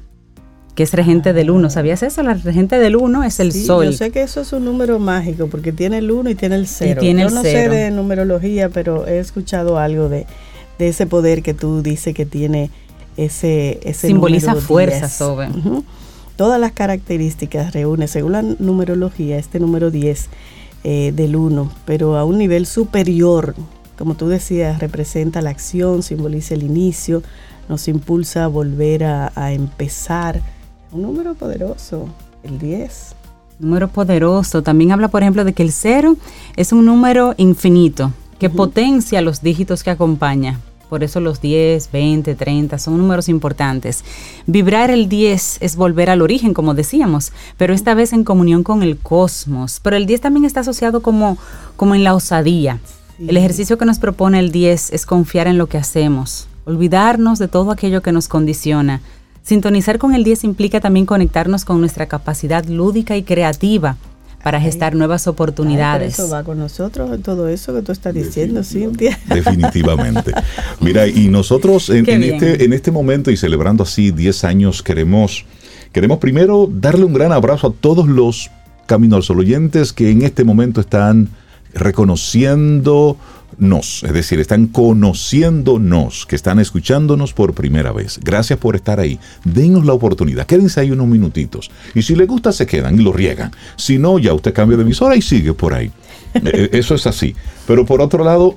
que es regente del 1. ¿Sabías eso? La regente del 1 es el sol. Yo sé que eso es un número mágico porque tiene el 1 y tiene el 0. Tiene yo no sé de numerología, pero he escuchado algo de, de ese poder que tú dices que tiene ese, Simboliza fuerza, Sobe. Todas las características reúne, según la numerología, este número 10 eh, del 1, pero a un nivel superior, como tú decías, representa la acción, simboliza el inicio, nos impulsa a volver a, empezar. Un número poderoso, el 10. Número poderoso. También habla, por ejemplo, de que el 0 es un número infinito que potencia los dígitos que acompaña. Por eso los 10, 20, 30 son números importantes. Vibrar el 10 es volver al origen, como decíamos, pero esta vez en comunión con el cosmos. Pero el 10 también está asociado como, como en la osadía. El ejercicio que nos propone el 10 es confiar en lo que hacemos, olvidarnos de todo aquello que nos condiciona. Sintonizar con el 10 implica también conectarnos con nuestra capacidad lúdica y creativa para gestar nuevas oportunidades. eso va con nosotros, todo eso que tú estás diciendo, Cintia. [LAUGHS] Definitivamente. Mira, y nosotros en, este, en este momento y celebrando así 10 años queremos, queremos primero darle un gran abrazo a todos los Camino al Sol oyentes que en este momento están reconociendo nos, es decir, están conociéndonos, que están escuchándonos por primera vez. Gracias por estar ahí. Denos la oportunidad. Quédense ahí unos minutitos. Y si les gusta, se quedan y lo riegan. Si no, ya usted cambia de emisora y sigue por ahí. [LAUGHS] Eh, eso es así. Pero por otro lado,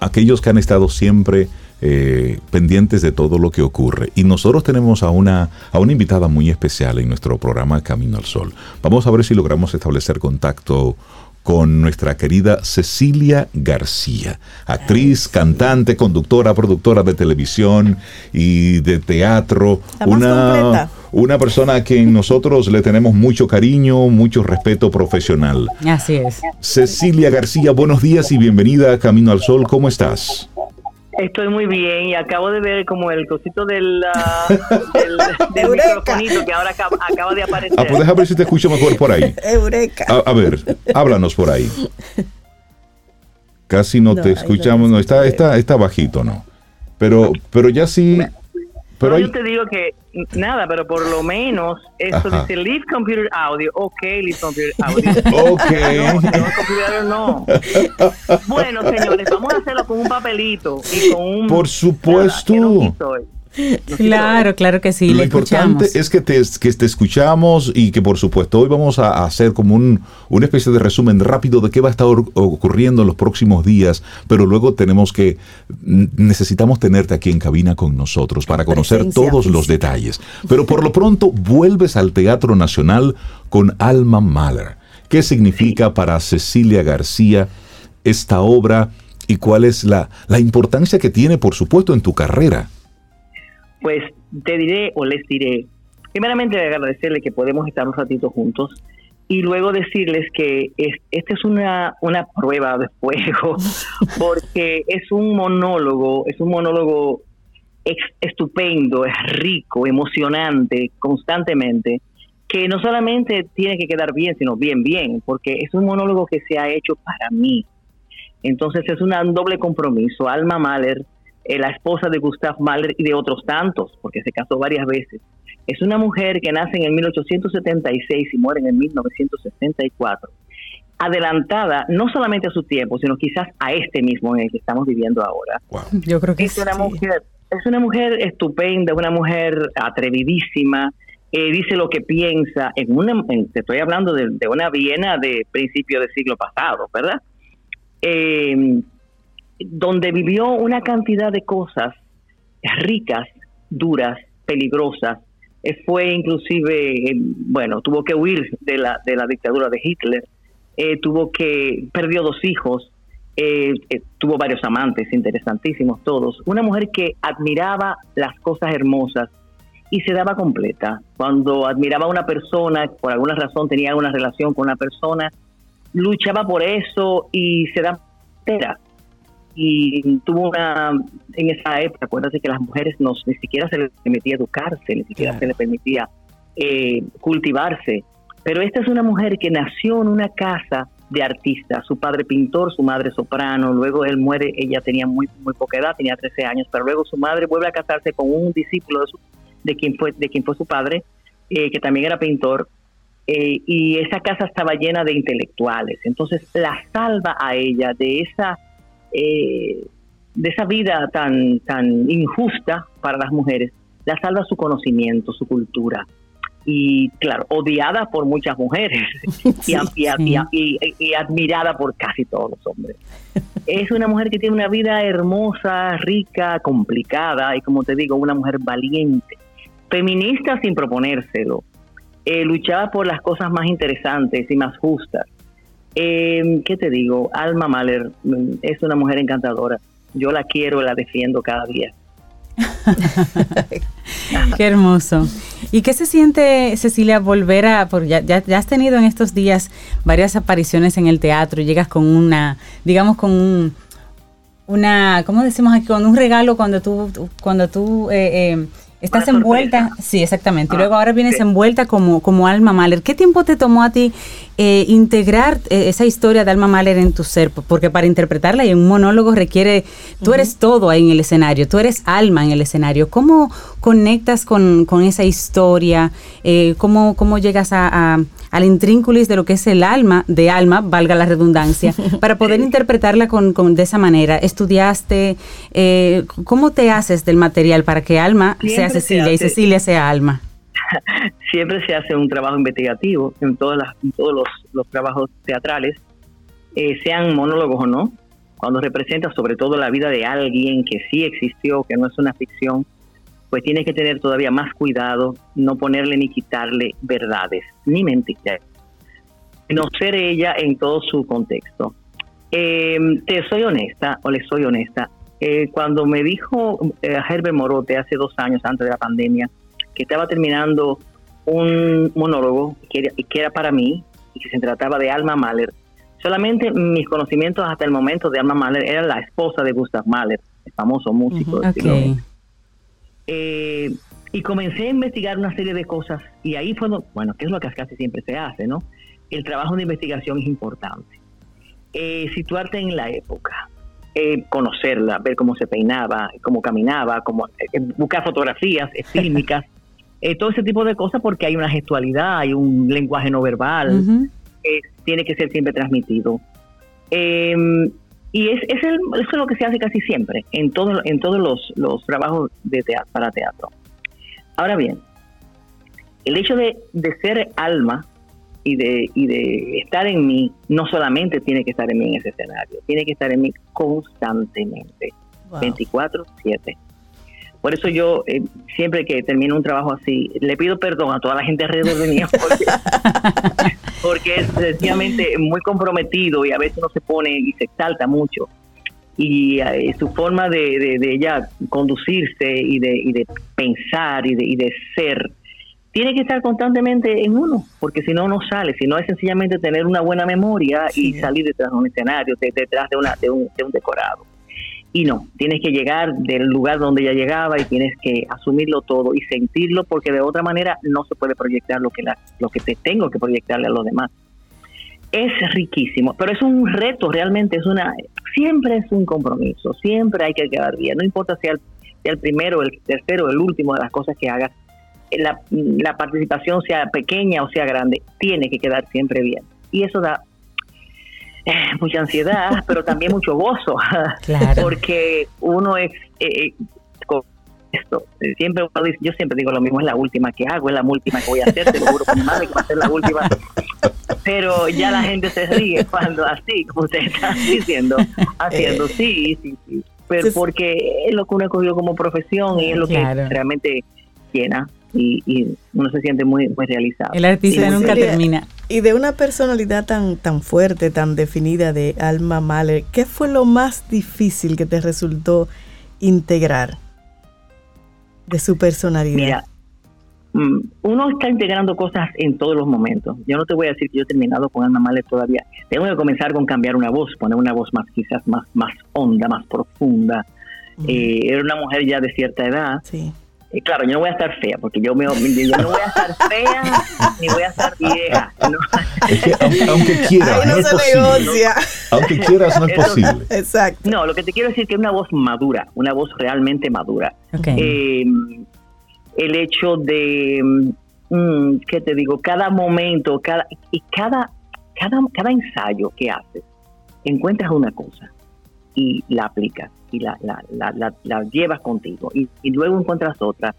aquellos que han estado siempre eh, pendientes de todo lo que ocurre. Y nosotros tenemos a una, a una invitada muy especial en nuestro programa Camino al Sol. Vamos a ver si logramos establecer contacto con nuestra querida Cecilia García, actriz, cantante, conductora, productora de televisión y de teatro. Una, una persona a quien nosotros le tenemos mucho cariño, mucho respeto profesional. Así es. Cecilia García, buenos días y bienvenida a Camino al Sol. ¿Cómo estás? Estoy muy bien y acabo de ver como el cosito del, uh, [LAUGHS] del, del microfonito que ahora acaba, de aparecer. Ah, pues déjame ver si te escucho mejor por ahí. [LAUGHS] Eureka. A, ver, háblanos por ahí. Casi no, te escuchamos, no, está, está, está bajito, ¿no? Pero, pero ya sí... Pero yo te digo que nada, pero por lo menos eso dice Leave Computer Audio. Ok, Leave Computer [LAUGHS] Audio. ok. no, no. bueno, señores, vamos a hacerlo con un papelito y con un. Por supuesto. Claro, claro que sí. Lo importante es que te, que te escuchamos y que por supuesto hoy vamos a hacer como un, una especie de resumen rápido de qué va a estar ocurriendo en los próximos días, pero luego tenemos que, necesitamos tenerte aquí en cabina con nosotros para conocer todos los detalles. Pero por lo pronto vuelves al Teatro Nacional con Alma Mahler. ¿Qué significa para Cecilia García esta obra y cuál es la, la importancia que tiene, por supuesto, en tu carrera. Pues te diré o les diré, primeramente agradecerle que podemos estar un ratito juntos y luego decirles que es, esta es una, una prueba de fuego, [LAUGHS] porque es un monólogo, es un monólogo estupendo, es rico, emocionante, constantemente, que no solamente tiene que quedar bien, sino bien, bien, porque es un monólogo que se ha hecho para mí. Entonces es un doble compromiso. Alma Mahler, eh, la esposa de Gustav Mahler y de otros tantos, porque se casó varias veces. Es una mujer que nace en el 1876 y muere en el 1964 adelantada no solamente a su tiempo, sino quizás a este mismo en el que estamos viviendo ahora. Yo creo que es una mujer es una mujer estupenda, una mujer atrevidísima, eh, dice lo que piensa, en una, te estoy hablando de, una Viena de principio del siglo pasado, ¿verdad? Eh, donde vivió una cantidad de cosas ricas, duras, peligrosas. Eh, fue inclusive, bueno, tuvo que huir de la, de la dictadura de Hitler, tuvo que, perdió dos hijos, eh, eh, tuvo varios amantes interesantísimos todos, una mujer que admiraba las cosas hermosas y se daba completa. Cuando admiraba a una persona, por alguna razón tenía una relación con una persona, luchaba por eso y se daba. Y tuvo una, en esa época, acuérdate que las mujeres no, ni siquiera se les permitía educarse, ni siquiera se les permitía eh, cultivarse. Pero esta es una mujer que nació en una casa de artista. Su padre pintor, su madre soprano. Luego él muere, ella tenía muy, muy poca edad, tenía 13 años, pero luego su madre vuelve a casarse con un discípulo de, de quien, fue, de quien fue su padre, eh, que también era pintor. Eh, y esa casa estaba llena de intelectuales. Entonces la salva a ella de esa, eh, de esa vida tan, tan injusta para las mujeres. La salva su conocimiento, su cultura y claro, odiada por muchas mujeres [LAUGHS] y, admirada por casi todos los hombres. Es una mujer que tiene una vida hermosa, rica, complicada y como te digo, una mujer valiente, feminista sin proponérselo, eh, luchaba por las cosas más interesantes y más justas. Eh, ¿Qué te digo? Alma Mahler mm, es una mujer encantadora. Yo la quiero, la defiendo cada día. [LAUGHS] Qué hermoso. ¿Y qué se siente, Cecilia, volver a, por ya, ya, has tenido en estos días varias apariciones en el teatro, llegas con una, digamos, con un, una, ¿cómo decimos aquí? Con un regalo cuando tú, cuando tú eh, eh, Estás envuelta, sí, exactamente. y ah, luego ahora vienes envuelta como, como Alma Mahler. ¿Qué tiempo te tomó a ti eh, integrar eh, esa historia de Alma Mahler en tu ser? Porque para interpretarla y un monólogo requiere, tú eres todo ahí en el escenario, tú eres alma en el escenario. ¿Cómo conectas con, esa historia? Eh, ¿cómo, ¿Cómo llegas a, al intrínculis de lo que es el alma, de alma, valga la redundancia, [LAUGHS] para poder interpretarla con, con, de esa manera? ¿Estudiaste? Eh, ¿Cómo te haces del material para que alma sea Cecilia y Cecilia sea alma? [LAUGHS] Siempre se hace un trabajo investigativo en, todas las, todos los, trabajos teatrales, eh, sean monólogos o no, cuando representa sobre todo la vida de alguien que sí existió, que no es una ficción, pues tiene que tener todavía más cuidado, no ponerle ni quitarle verdades, ni mentiras, no ser ella en todo su contexto. Em, te soy honesta, o le soy honesta, eh, cuando me dijo eh, Herbert Morote hace dos años antes de la pandemia que estaba terminando un monólogo que era, que era para mí y que se trataba de Alma Mahler, solamente mis conocimientos hasta el momento de Alma Mahler era la esposa de Gustav Mahler, el famoso músico. Eh, y comencé a investigar una serie de cosas y ahí fue, bueno, que es lo que casi siempre se hace, ¿no? El trabajo de investigación es importante. Eh, situarte en la época, eh, conocerla, ver cómo se peinaba, cómo caminaba, cómo, buscar fotografías [LAUGHS] fílmicas, todo ese tipo de cosas porque hay una gestualidad, hay un lenguaje no verbal, que tiene que ser siempre transmitido. Y es, es, el, eso es lo que se hace casi siempre en, todo, en todos los, los trabajos de teatro, para teatro. Ahora bien, el hecho de, de, ser alma y de, y de estar en mí, no solamente tiene que estar en mí en ese escenario, tiene que estar en mí constantemente, 24-7. Por eso yo eh, siempre que termino un trabajo así, le pido perdón a toda la gente alrededor de mí, [LAUGHS] porque, porque es sencillamente muy comprometido y a veces uno se pone y se exalta mucho. Y eh, su forma de, de, ella conducirse y de, y de pensar y de, y de ser tiene que estar constantemente en uno, porque si no, no sale. Si no, es sencillamente tener una buena memoria y salir detrás de un escenario, detrás de, una, de, un, de un decorado. Y no, tienes que llegar del lugar donde ya llegaba y tienes que asumirlo todo y sentirlo porque de otra manera no se puede proyectar lo que, la, lo que te tengo que proyectarle a los demás. Es riquísimo, pero es un reto realmente, es una siempre es un compromiso, siempre hay que quedar bien, no importa si el, el primero, el tercero, el último de las cosas que hagas, la, la participación sea pequeña o sea grande, tiene que quedar siempre bien. Y eso da eh, [LAUGHS] mucha ansiedad, pero también mucho gozo, [LAUGHS] porque uno es eh, con esto, siempre yo siempre digo lo mismo, es la última que hago, es la última que voy a hacer, te lo juro con mi madre que va a ser la última, pero ya la gente se ríe cuando así, como usted está diciendo, haciendo, eh. sí, sí, sí, pero porque es lo que uno ha escogido como profesión y es lo que realmente llena y, uno se siente muy, muy realizado. El artista nunca termina. Y de una personalidad tan, tan fuerte, tan definida de Alma Mahler, ¿qué fue lo más difícil que te resultó integrar de su personalidad? Mira, mm, uno está integrando cosas en todos los momentos. Yo no te voy a decir que yo he terminado con Alma Mahler todavía. Tengo que comenzar con cambiar una voz, poner una voz más quizás más, más honda, más profunda. Eh, era una mujer ya de cierta edad. Sí claro, yo no voy a estar fea, porque yo, me, yo no voy a estar fea ni voy a estar vieja. aunque, quieras, no, es posible. Aunque quieras, no es posible. Exacto. No, lo que te quiero decir es que es una voz madura, una voz realmente madura. Eh, el hecho de, mm, ¿qué te digo? Cada momento, cada y cada, cada, cada ensayo que haces, encuentras una cosa y la aplicas y la, la, llevas contigo y, luego encuentras otra.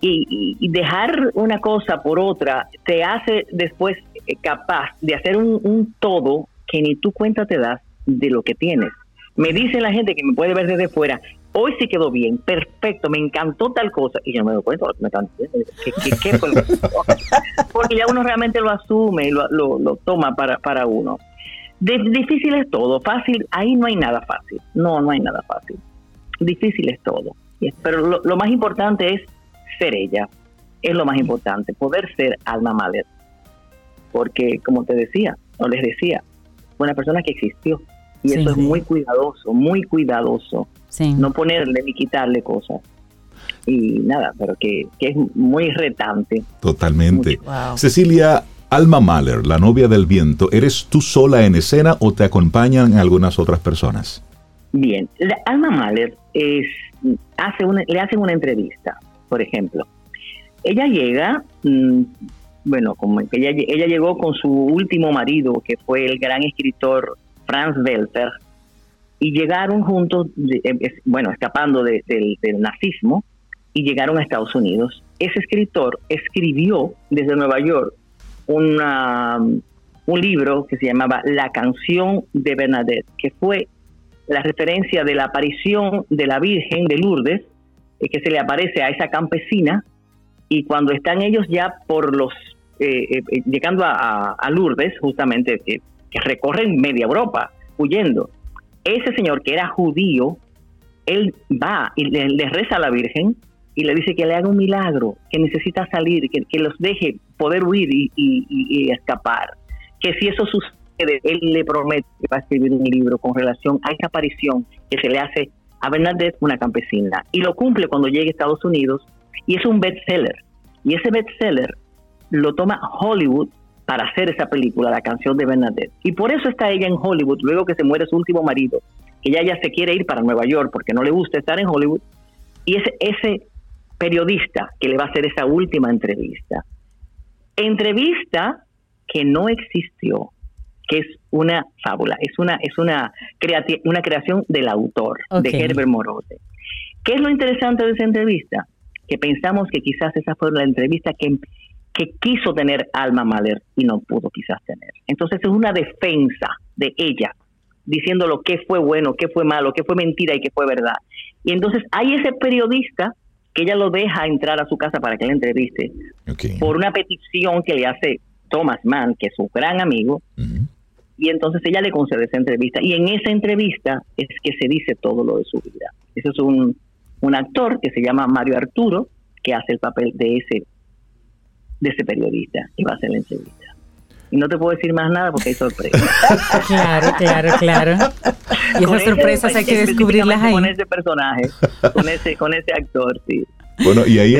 Y, dejar una cosa por otra te hace después eh, capaz de hacer un, todo que ni tú cuenta te das de lo que tienes. Me dice la gente que me puede ver desde fuera, hoy sí quedó bien, perfecto, me encantó tal cosa, y yo me doy cuenta me ¿Qué, fue [LAUGHS] Porque ya uno realmente lo asume y lo, lo, toma para, para uno difícil es todo, fácil, ahí no hay nada fácil, no, no hay nada fácil. Difícil es todo, pero lo, más importante es ser ella, es lo más importante, poder ser Alma Mahler, porque como te decía, o les decía, fue una persona que existió, y eso es muy cuidadoso, muy cuidadoso, no ponerle ni quitarle cosas y nada, pero que, es muy retante. Totalmente. Cecilia, Alma Mahler, la novia del viento, ¿eres tú sola en escena o te acompañan algunas otras personas? Bien, Alma Mahler hace una, le hacen una entrevista, por ejemplo. Ella llega, mm, bueno, como ella, ella llegó con su último marido, que fue el gran escritor Franz Welter, y llegaron juntos, bueno, escapando del nazismo, y llegaron a Estados Unidos. Ese escritor escribió desde Nueva York una, un libro que se llamaba La canción de Bernadette, que fue la referencia de la aparición de la Virgen de Lourdes, eh, que se le aparece a esa campesina, y cuando están ellos ya por los, eh, eh, llegando a, Lourdes, justamente, que recorren media Europa huyendo, ese señor que era judío, él va y le reza a la Virgen y le dice que le haga un milagro, que necesita salir, que, que los deje poder huir y, escapar. Que si eso sucede, él le promete que va a escribir un libro con relación a esa aparición que se le hace a Bernadette, una campesina. Y lo cumple cuando llegue a Estados Unidos y es un bestseller. Y ese bestseller lo toma Hollywood para hacer esa película, la canción de Bernadette. Y por eso está ella en Hollywood, luego que se muere su último marido, que ella ya se quiere ir para Nueva York porque no le gusta estar en Hollywood. Y ese, ese periodista que le va a hacer esa última entrevista. Entrevista que no existió, que es una fábula, es una, es una, una creación del autor, de Herbert Morote. ¿Qué es lo interesante de esa entrevista? Que pensamos que quizás esa fue la entrevista que, que quiso tener Alma Mahler y no pudo quizás tener. Entonces es una defensa de ella, diciendo lo que fue bueno, qué fue malo, qué fue mentira y qué fue verdad. Y entonces hay ese periodista que ella lo deja entrar a su casa para que la entreviste por una petición que le hace Thomas Mann, que es su gran amigo, y entonces ella le concede esa entrevista. Y en esa entrevista es que se dice todo lo de su vida. Ese es un, un actor que se llama Mario Arturo, que hace el papel de ese, de ese periodista y va a hacer la entrevista. Y no te puedo decir más nada porque hay sorpresas. [LAUGHS] claro, claro, claro. Y esas sorpresas hay que descubrirlas ahí. Con ese personaje, con ese, con ese actor, sí. Bueno, y ahí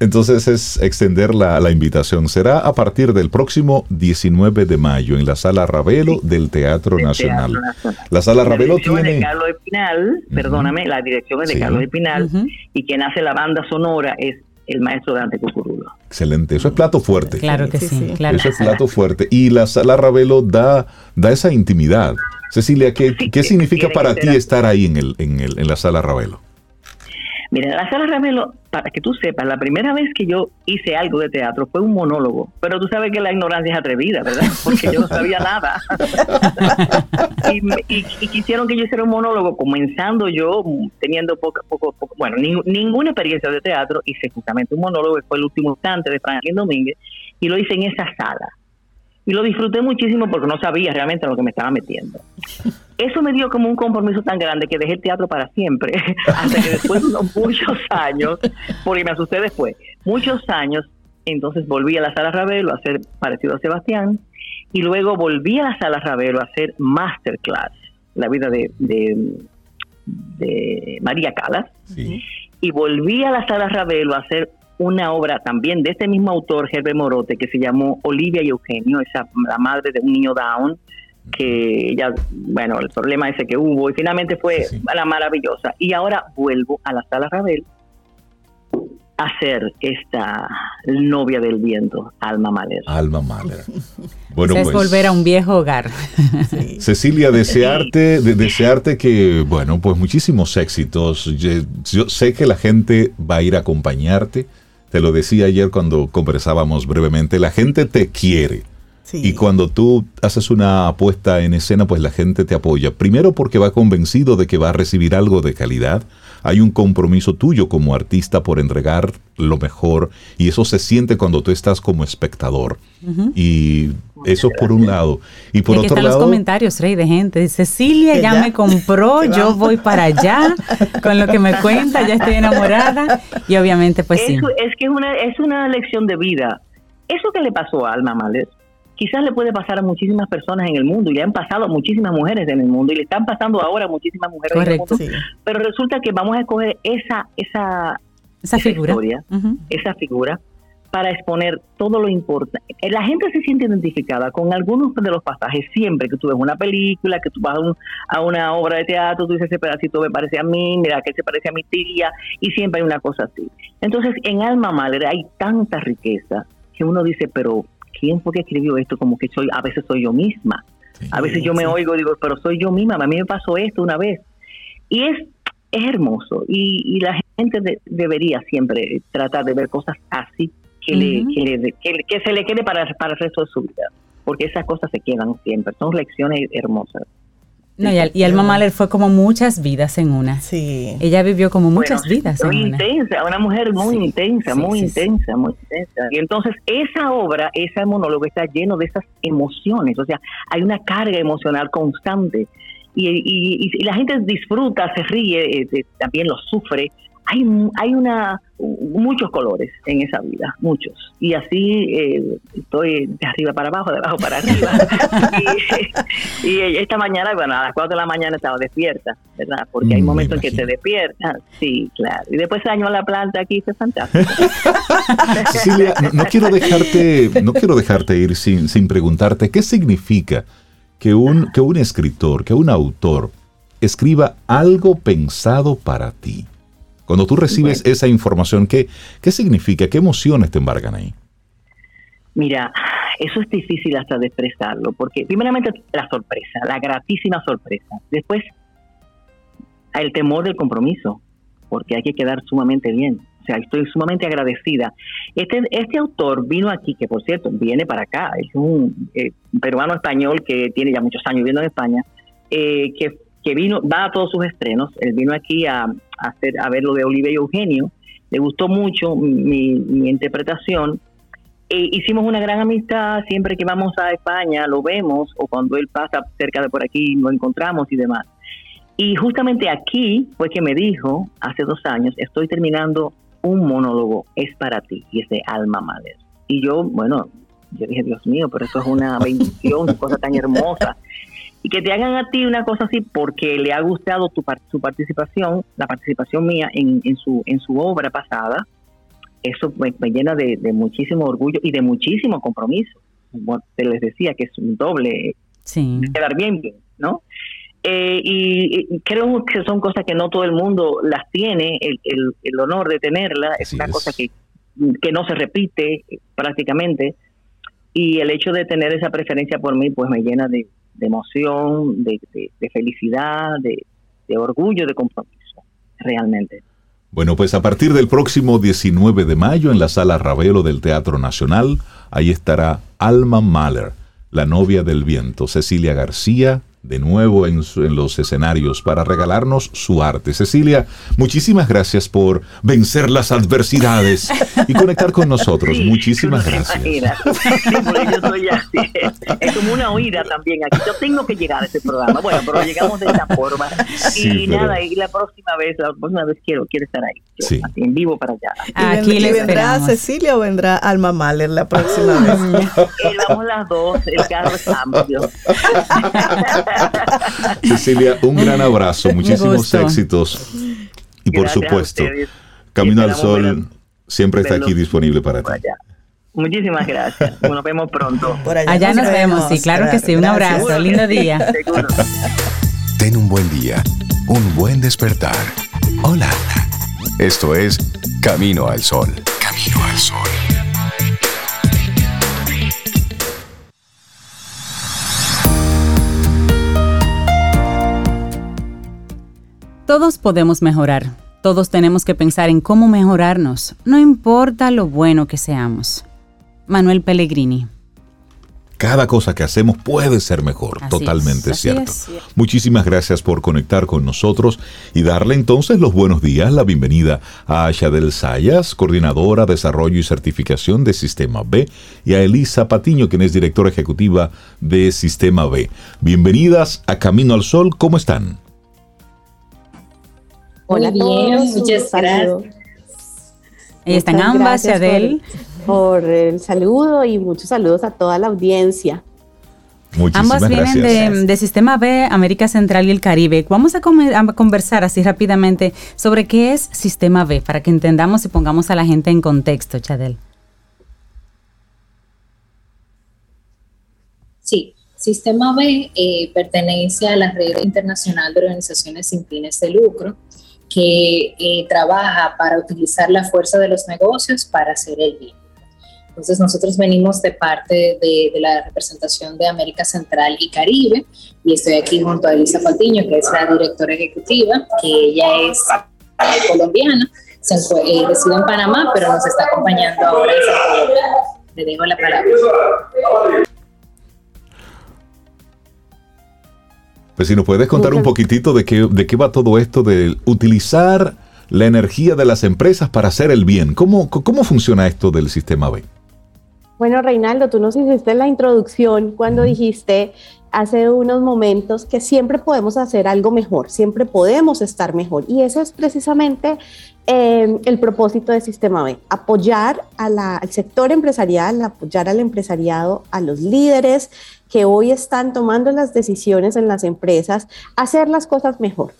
entonces es extender la, la, invitación. Será a partir del próximo 19 de mayo en la Sala Ravelo del Teatro, Nacional. La Sala Ravelo tiene... de Carlos Espinal, perdóname, la dirección es de Carlos Espinal y quien hace la banda sonora es el maestro Dante Cucurulo. Excelente, eso es plato fuerte. Claro que sí, claro. Eso es plato fuerte. Y la Sala Ravelo da, da esa intimidad. Cecilia, ¿qué, ¿qué significa para ti estar ahí en, el, en, el, en la Sala Ravelo? Mira, la sala Ramelo, para que tú sepas, la primera vez que yo hice algo de teatro fue un monólogo, pero tú sabes que la ignorancia es atrevida, ¿verdad? [LAUGHS] Porque yo no sabía nada. [LAUGHS] y, quisieron que yo hiciera un monólogo, comenzando yo, teniendo poco, poco, bueno, ninguna experiencia de teatro, hice justamente un monólogo, que fue el último instante de Franklin Domínguez, y lo hice en esa sala y lo disfruté muchísimo porque no sabía realmente a lo que me estaba metiendo. Eso me dio como un compromiso tan grande que dejé el teatro para siempre, [LAUGHS] hasta que después de muchos años, porque me asusté después, muchos años, entonces volví a la sala Ravelo a hacer parecido a Sebastián, y luego volví a la sala Ravelo a hacer masterclass, la vida de, de, María Calas, y volví a la sala Ravelo a hacer una obra también de este mismo autor, Herbert Morote, que se llamó Olivia y Eugenio, esa, la madre de un niño down, que ya, bueno, el problema ese que hubo, y finalmente fue la maravillosa. Y ahora vuelvo a la sala Rabel a ser esta novia del viento, Alma Mahler. Alma Mahler. [LAUGHS] Bueno, es pues, volver a un viejo hogar. Cecilia, desearte, desearte que, bueno, pues muchísimos éxitos. yo sé que la gente va a ir a acompañarte te lo decía ayer cuando conversábamos brevemente, la gente te quiere. Y cuando tú haces una apuesta en escena, pues la gente te apoya. Primero porque va convencido de que va a recibir algo de calidad. Hay un compromiso tuyo como artista por entregar lo mejor y eso se siente cuando tú estás como espectador. Y eso por un lado. Y por otro lado... los comentarios, Rey, de gente. Cecilia ya, me compró, [LAUGHS] yo voy para allá. Con lo que me cuenta, ya estoy enamorada. Y obviamente, pues sí. Es que es una, es una lección de vida. Eso que le pasó a Alma Males, quizás le puede pasar a muchísimas personas en el mundo y le han pasado a muchísimas mujeres en el mundo y le están pasando ahora a muchísimas mujeres en el mundo. Pero resulta que vamos a escoger esa esa, esa figura, esa figura para exponer todo lo importante. Eh, la gente se siente identificada con algunos de los pasajes siempre que tú ves una película, que tú vas a, una obra de teatro, tú dices ese pedacito me parece a mí, mira que se parece a mi tía, y siempre hay una cosa así. Entonces, en Alma Madre hay tanta riqueza que uno dice, pero ¿quién fue que escribió esto? Como que soy, a veces soy yo misma. a veces yo me oigo y digo, pero soy yo misma, a mí me pasó esto una vez. Y es, es hermoso y, la gente debería siempre tratar de ver cosas así que, le, que, se le quede para, para el resto de su vida, porque esas cosas se quedan siempre, son lecciones hermosas. No, y, Alma Mahler fue como muchas vidas en una. Sí. Ella vivió como muchas vidas muy intensa, una. mujer muy intensa, muy intensa, muy intensa. Y entonces esa obra, ese monólogo está lleno de esas emociones, o sea, hay una carga emocional constante. Y, y, la gente disfruta, se ríe, eh, también lo sufre, hay, hay una muchos colores en esa vida, muchos. Y así eh, estoy de arriba para abajo, de abajo para arriba. [LAUGHS] y, esta mañana, bueno, a las 4 de la mañana estaba despierta, ¿verdad? Porque hay mm, momentos en que te despiertas. Sí, claro. Y después se dañó la planta aquí, fue fantástico. [LAUGHS] Cecilia, no, quiero dejarte, no quiero dejarte ir sin, sin preguntarte qué significa que un, que un escritor, que un autor escriba algo pensado para ti. Cuando tú recibes esa información, ¿qué, ¿qué significa? ¿Qué emociones te embargan ahí? Mira, eso es difícil hasta de expresarlo, porque primeramente la sorpresa, la gratísima sorpresa. Después, el temor del compromiso, porque hay que quedar sumamente bien. O sea, estoy sumamente agradecida. Este, este autor vino aquí, que por cierto, viene para acá, es un eh, peruano español que tiene ya muchos años viviendo en España, eh, que que vino, va a todos sus estrenos. Él vino aquí a, hacer, a ver lo de Olivia y Eugenio le gustó mucho mi, interpretación. E hicimos una gran amistad, siempre que vamos a España lo vemos, o cuando él pasa cerca de por aquí lo encontramos y demás. Y justamente aquí fue que me dijo, hace dos años, estoy terminando un monólogo, es para ti, y es de Alma Mahler. Y yo, bueno, yo dije, Dios mío, pero eso es una bendición, cosa tan hermosa. Y que te hagan a ti una cosa así porque le ha gustado tu, su participación, la participación mía en, en, su, en su obra pasada, eso me, llena de, muchísimo orgullo y de muchísimo compromiso. te les decía que es un doble, sí. quedar bien, bien, ¿no? Eh, y, creo que son cosas que no todo el mundo las tiene, el, el, honor de tenerla, es una cosa que, que no se repite prácticamente, y el hecho de tener esa preferencia por mí, pues me llena de, emoción, de, de felicidad, de, orgullo, de compromiso, realmente. Bueno, pues a partir del próximo 19 de mayo en la sala Ravelo del Teatro Nacional, ahí estará Alma Mahler, la novia del viento, Cecilia García, de nuevo en, los escenarios para regalarnos su arte. Cecilia, muchísimas gracias por vencer las adversidades y conectar con nosotros. [LAUGHS] muchísimas gracias. [LAUGHS] yo soy así. Es como una oída también aquí. Yo tengo que llegar a este programa. Bueno, pero llegamos de esta forma. y nada, y la próxima vez, la próxima vez quiero, quiero estar ahí. Sí. en vivo para allá. Aquí ¿Y vendrá Cecilia o vendrá Alma Mahler la próxima vez? Eh, vamos las dos, el carro es amplio. [LAUGHS] Cecilia, un gran abrazo, muchísimos éxitos. Y por supuesto, Camino al Sol siempre está aquí disponible para ti. Muchísimas gracias. Nos vemos pronto. [LAUGHS] allá, nos, vemos, sí, claro que sí. Un abrazo, lindo día. [LAUGHS] Ten un buen día, un buen despertar. Hola. Esto es Camino al Sol. Camino al Sol. Todos podemos mejorar. Todos tenemos que pensar en cómo mejorarnos, no importa lo bueno que seamos. Manuel Pellegrini. Cada cosa que hacemos puede ser mejor, totalmente cierto. Muchísimas gracias por conectar con nosotros y darle entonces los buenos días, la bienvenida a Shadel Sayas, coordinadora de Desarrollo y Certificación de Sistema B, y a Elisa Patiño, quien es directora ejecutiva de Sistema B. Bienvenidas a Camino al Sol, ¿cómo están? Hola bien, muchas gracias. están ambas, Adel. Por, el saludo y muchos saludos a toda la audiencia. Muchísimas Ambas vienen de, Sistema B, América Central y el Caribe. Vamos a, a, conversar así rápidamente sobre qué es Sistema B, para que entendamos y pongamos a la gente en contexto, Chadel. Sí, Sistema B eh, pertenece a la red internacional de organizaciones sin fines de lucro que eh, trabaja para utilizar la fuerza de los negocios para hacer el bien. Entonces nosotros venimos de parte de, la representación de América Central y Caribe y estoy aquí junto a Elisa Patiño, que es la directora ejecutiva, que ella es colombiana, se eh, reside en Panamá, pero nos está acompañando ahora en Le dejo la palabra. Pues si nos puedes contar un poquitito de qué, de qué va todo esto de utilizar la energía de las empresas para hacer el bien. ¿Cómo, cómo funciona esto del sistema B? Bueno, Reinaldo, tú nos hiciste la introducción cuando dijiste hace unos momentos que siempre podemos hacer algo mejor, siempre podemos estar mejor. Y eso es precisamente eh, el propósito del Sistema B, apoyar al sector empresarial, apoyar al empresariado, a los líderes que hoy están tomando las decisiones en las empresas, hacer las cosas mejor.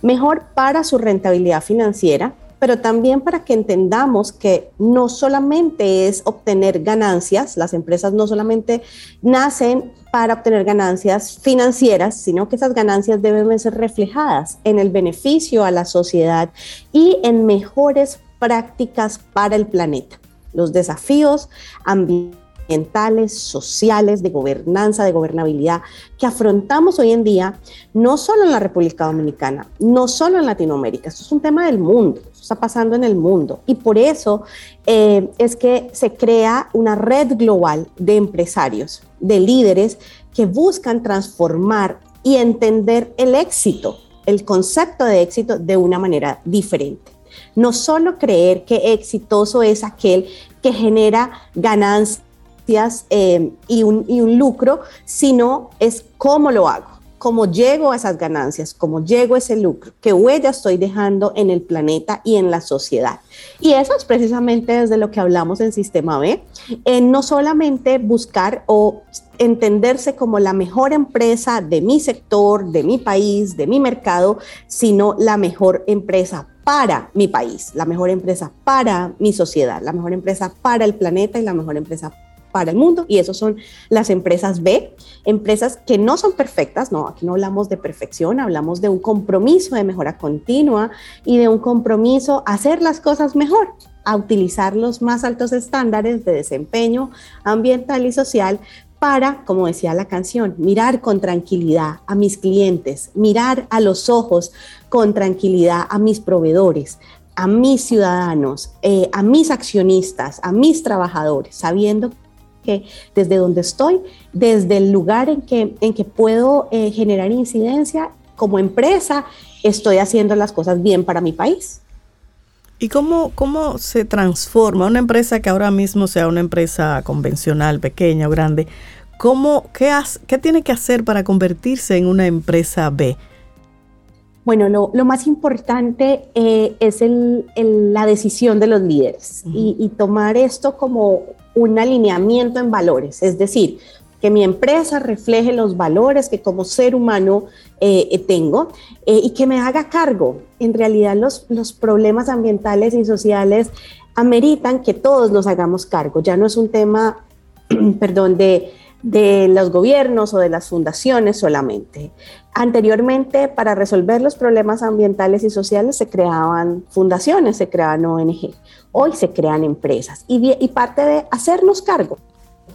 Mejor para su rentabilidad financiera, pero también para que entendamos que no solamente es obtener ganancias, las empresas no solamente nacen para obtener ganancias financieras, sino que esas ganancias deben ser reflejadas en el beneficio a la sociedad y en mejores prácticas para el planeta. Los desafíos ambientales ambientales, sociales, de gobernanza, de gobernabilidad que afrontamos hoy en día, no solo en la República Dominicana, no solo en Latinoamérica, esto es un tema del mundo, esto está pasando en el mundo. Y por eso eh, es que se crea una red global de empresarios, de líderes que buscan transformar y entender el éxito, el concepto de éxito de una manera diferente. No solo creer que exitoso es aquel que genera ganancias eh, y, un, y un lucro, sino es cómo lo hago cómo llego a esas ganancias, cómo llego a ese lucro, qué huella estoy dejando en el planeta y en la sociedad. Y eso es precisamente desde lo que hablamos en Sistema B, en no solamente buscar o entenderse como la mejor empresa de mi sector, de mi país, de mi mercado, sino la mejor empresa para mi país, la mejor empresa para mi sociedad, la mejor empresa para el planeta y la mejor empresa para el mundo y eso son las empresas B, empresas que no son perfectas, no, aquí no hablamos de perfección, hablamos de un compromiso de mejora continua y de un compromiso a hacer las cosas mejor, a utilizar los más altos estándares de desempeño ambiental y social para, como decía la canción, mirar con tranquilidad a mis clientes, mirar a los ojos con tranquilidad a mis proveedores, a mis ciudadanos, eh, a mis accionistas, a mis trabajadores, sabiendo que desde donde estoy, desde el lugar en que, en que puedo eh, generar incidencia como empresa, estoy haciendo las cosas bien para mi país. ¿Y cómo, cómo se transforma una empresa que ahora mismo sea una empresa convencional, pequeña o grande? ¿Cómo, qué, ¿Qué tiene que hacer para convertirse en una empresa B? Bueno, lo, lo más importante eh, es el, la decisión de los líderes y, y, tomar esto como un alineamiento en valores, es decir, que mi empresa refleje los valores que como ser humano eh, eh, tengo eh, y que me haga cargo. En realidad los, los problemas ambientales y sociales ameritan que todos nos hagamos cargo. Ya no es un tema, [CLEARS THROAT] perdón, de, de los gobiernos o de las fundaciones solamente. Anteriormente, para resolver los problemas ambientales y sociales se creaban fundaciones, se creaban ONG. Hoy se crean empresas y, y parte de hacernos cargo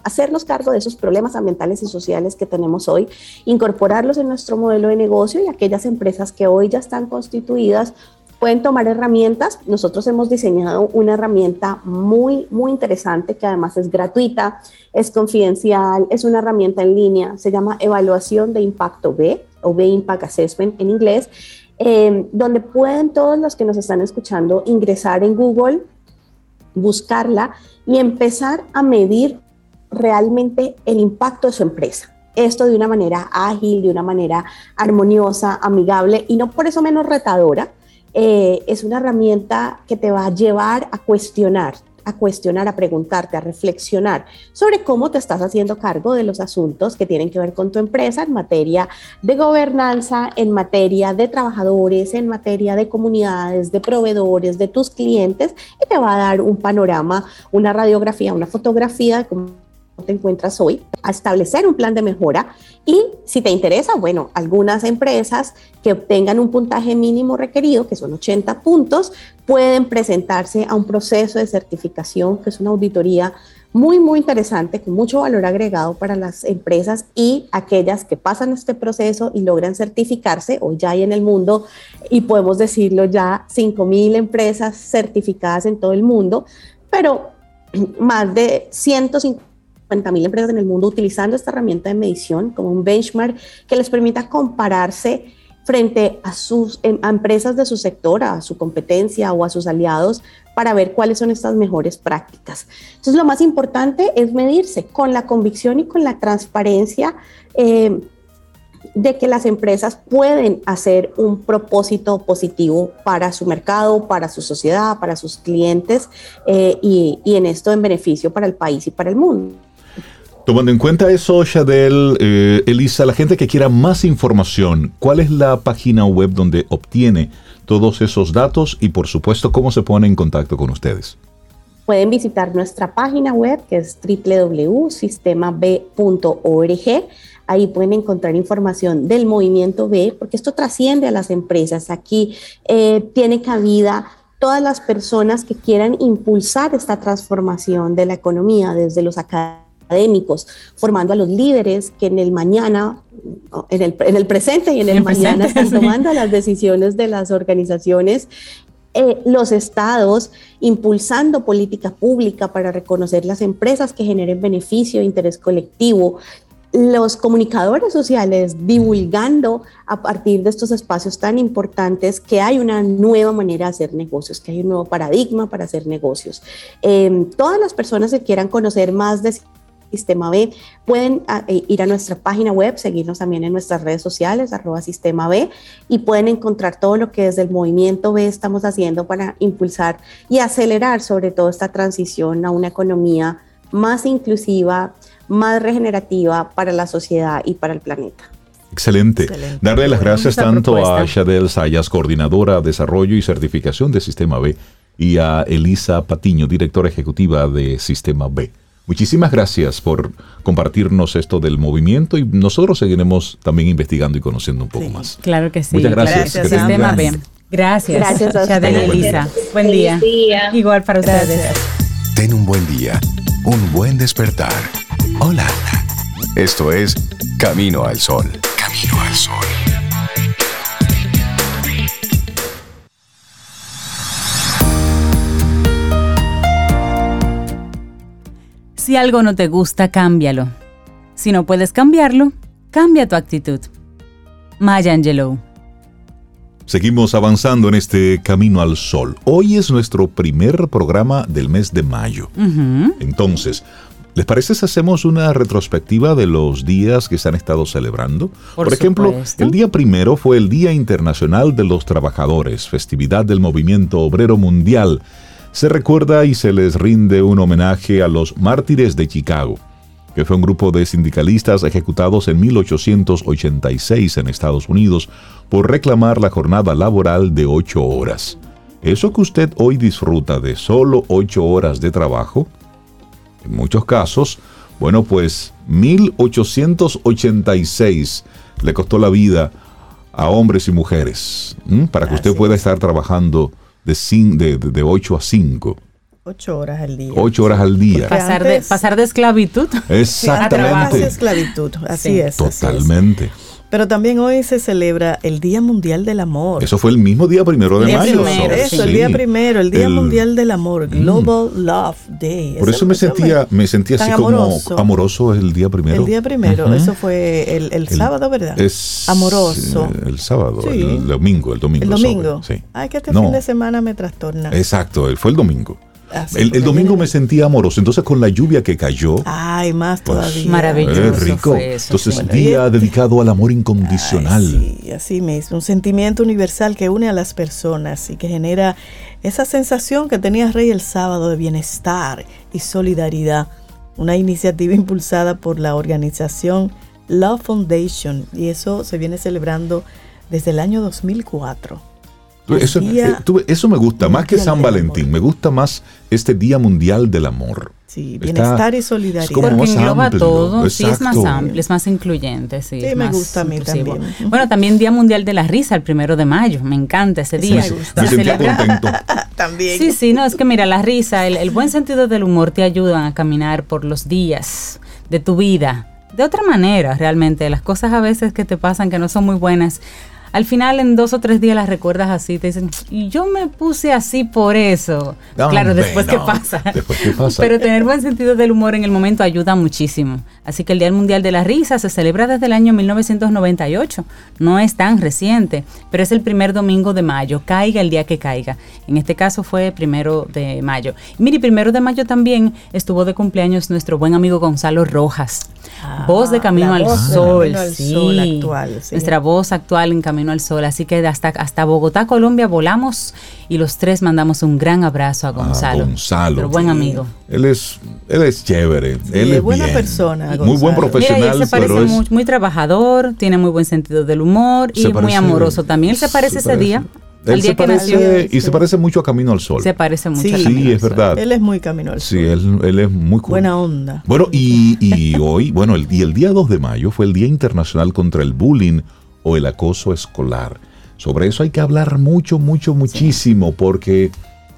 hacernos cargo de esos problemas ambientales y sociales que tenemos hoy, incorporarlos en nuestro modelo de negocio y aquellas empresas que hoy ya están constituidas pueden tomar herramientas. Nosotros hemos diseñado una herramienta muy, muy interesante que además es gratuita, es confidencial, es una herramienta en línea, se llama Evaluación de Impacto B o B Impact Assessment en inglés, eh, donde pueden todos los que nos están escuchando ingresar en Google, buscarla y empezar a medir realmente el impacto de su empresa. Esto de una manera ágil, de una manera armoniosa, amigable y no por eso menos retadora. Eh, es una herramienta que te va a llevar a cuestionar a cuestionar, a preguntarte, a reflexionar sobre cómo te estás haciendo cargo de los asuntos que tienen que ver con tu empresa en materia de gobernanza, en materia de trabajadores, en materia de comunidades, de proveedores, de tus clientes, y te va a dar un panorama, una radiografía, una fotografía de cómo te encuentras hoy, a establecer un plan de mejora. Y si te interesa, bueno, algunas empresas que obtengan un puntaje mínimo requerido, que son 80 puntos, pueden presentarse a un proceso de certificación, que es una auditoría muy, muy interesante, con mucho valor agregado para las empresas y aquellas que pasan este proceso y logran certificarse, hoy ya hay en el mundo, y podemos decirlo ya, 5.000 empresas certificadas en todo el mundo, pero [CLEARS THROAT] más de 150 mil empresas en el mundo utilizando esta herramienta de medición como un benchmark que les permita compararse frente a sus em, empresas de su sector, a su competencia o a sus aliados para ver cuáles son estas mejores prácticas. Entonces, lo más importante es medirse con la convicción y con la transparencia eh, de que las empresas pueden hacer un propósito positivo para su mercado, para su sociedad, para sus clientes eh, y, y en esto en beneficio para el país y para el mundo. Tomando en cuenta eso, Shadel, eh, Elisa, la gente que quiera más información, ¿cuál es la página web donde obtiene todos esos datos y por supuesto cómo se pone en contacto con ustedes? Pueden visitar nuestra página web que es www.sistemab.org. Ahí pueden encontrar información del movimiento B, porque esto trasciende a las empresas. Aquí eh, tiene cabida todas las personas que quieran impulsar esta transformación de la economía desde los académicos académicos, formando a los líderes que en el mañana, en el, en el presente y en el, mañana están tomando las decisiones de las organizaciones eh, los estados impulsando política pública para reconocer las empresas que generen beneficio, interés colectivo, los comunicadores sociales divulgando a partir de estos espacios tan importantes que hay una nueva manera de hacer negocios, que hay un nuevo paradigma para hacer negocios. Eh, todas las personas que quieran conocer más de Sistema B pueden ah, eh, ir a nuestra página web, seguirnos también en nuestras redes sociales, arroba Sistema B, y pueden encontrar todo lo que desde el movimiento B estamos haciendo para impulsar y acelerar sobre todo esta transición a una economía más inclusiva, más regenerativa para la sociedad y para el planeta. Excelente. Darle las gracias tanto a Shadel Sayas, coordinadora de desarrollo y certificación de Sistema B, y a Elisa Patiño, directora ejecutiva de Sistema B. Muchísimas gracias por compartirnos esto del movimiento y nosotros seguiremos también investigando y conociendo un poco más. Claro que sí. Muchas gracias. Gracias, Sistema B. Gracias. Gracias a ustedes. Elisa. Buen día. Igual para ustedes. Ten un buen día, un buen despertar. Hola. Esto es Camino al Sol. Camino al Sol. Si algo no te gusta, cámbialo. Si no puedes cambiarlo, cambia tu actitud. Maya Angelou. Seguimos avanzando en este Camino al Sol. Hoy es nuestro primer programa del mes de mayo. Entonces, ¿les parece si hacemos una retrospectiva de los días que se han estado celebrando? Por ejemplo, el día primero fue el Día Internacional de los Trabajadores, festividad del movimiento obrero mundial. Se recuerda y se les rinde un homenaje a los mártires de Chicago, que fue un grupo de sindicalistas ejecutados en 1886 en Estados Unidos por reclamar la jornada laboral de ocho horas. Eso que usted hoy disfruta de solo ocho horas de trabajo, en muchos casos, bueno, pues 1886 le costó la vida a hombres y mujeres ¿m? para que usted pueda estar trabajando de, cin- de, de, de 8 a 5, Ocho horas al día. 8 horas al día. Pasar de, pasar de esclavitud. A Exactamente. de esclavitud. Así Sí. es. así es. Pero también hoy se celebra el Día Mundial del Amor. Eso fue el mismo día primero de Día mayo. primero, so- Eso, el sí. día primero, el Día El- Mundial del Amor, Global Love Day. Por eso me sentía, me sentía así como amoroso. el día primero. El día primero, eso fue el, el sábado, ¿verdad? Es Amoroso. El sábado, Sí. el domingo, el domingo. el domingo. sobre, sí. Ay, que este No. fin de semana me trastorna. Exacto, el- fue el domingo. Así, El, domingo me sentía amoroso, entonces con la lluvia que cayó, Ay, más pues, todavía. Maravilloso. eh, rico. fue eso, entonces, sí. día dedicado al amor incondicional. Ay, sí, así mismo, un sentimiento universal que une a las personas y que genera esa sensación que tenía Rey el sábado de bienestar y solidaridad. Una iniciativa impulsada por la organización Love Foundation y eso se viene celebrando desde el año 2004. Eso, eh, eso me gusta, más que San Valentín, me gusta más este Día Mundial del Amor. Sí, Está- bienestar y es solidaridad. como Porque más engloba amplio, todo, sí, es más exacto. amplio, es más incluyente, sí. Sí, es me más gusta a mí inclusivo. también. Bueno, también Día Mundial de la Risa, el primero de mayo, me encanta ese día. me gusta. Me Se sentía contento. [LAUGHS] También. Sí, sí, no, es que mira, la risa, el, el buen sentido del humor te ayuda a caminar por los días de tu vida. De otra manera, realmente, las cosas a veces que te pasan que no son muy buenas, al final en dos o tres días las recuerdas así, te dicen, y yo me puse así por eso. No, claro, hombre, después no. qué pasa. [LAUGHS] Después qué pasa. Pero tener buen sentido del humor en el momento ayuda muchísimo. Así que el Día Mundial de la Risa se celebra desde el año 1998. No es tan reciente, pero es el primer domingo de mayo, caiga el día que caiga. En este caso fue primero de mayo. Y mire, primero de mayo también estuvo de cumpleaños nuestro buen amigo Gonzalo Rojas. Ah, voz de Camino la al voz de Sol. Camino al sí. Sol actual, sí. Nuestra voz actual en Camino al Sol. Así que hasta, hasta Bogotá, Colombia, volamos y los tres mandamos un gran abrazo a Gonzalo. Ah, Gonzalo. Nuestro buen amigo. Él es, él es chévere, él es buena bien. persona, Muy buen Gonzalo. profesional, Mira, y él se parece pero es, muy, muy trabajador, tiene muy buen sentido del humor y muy amoroso también. Él se parece ese parece. día, él se que parece, nació. y se parece mucho a Camino al Sol. Se parece mucho Sí, a Sí, Camilo es verdad. Él es muy camino al Sí, sol. él, él es muy cool. Buena onda. Bueno, y, y hoy, bueno, el, y el día 2 de mayo fue el Día Internacional contra el Bullying o el Acoso Escolar. Sobre eso hay que hablar mucho, mucho, muchísimo, porque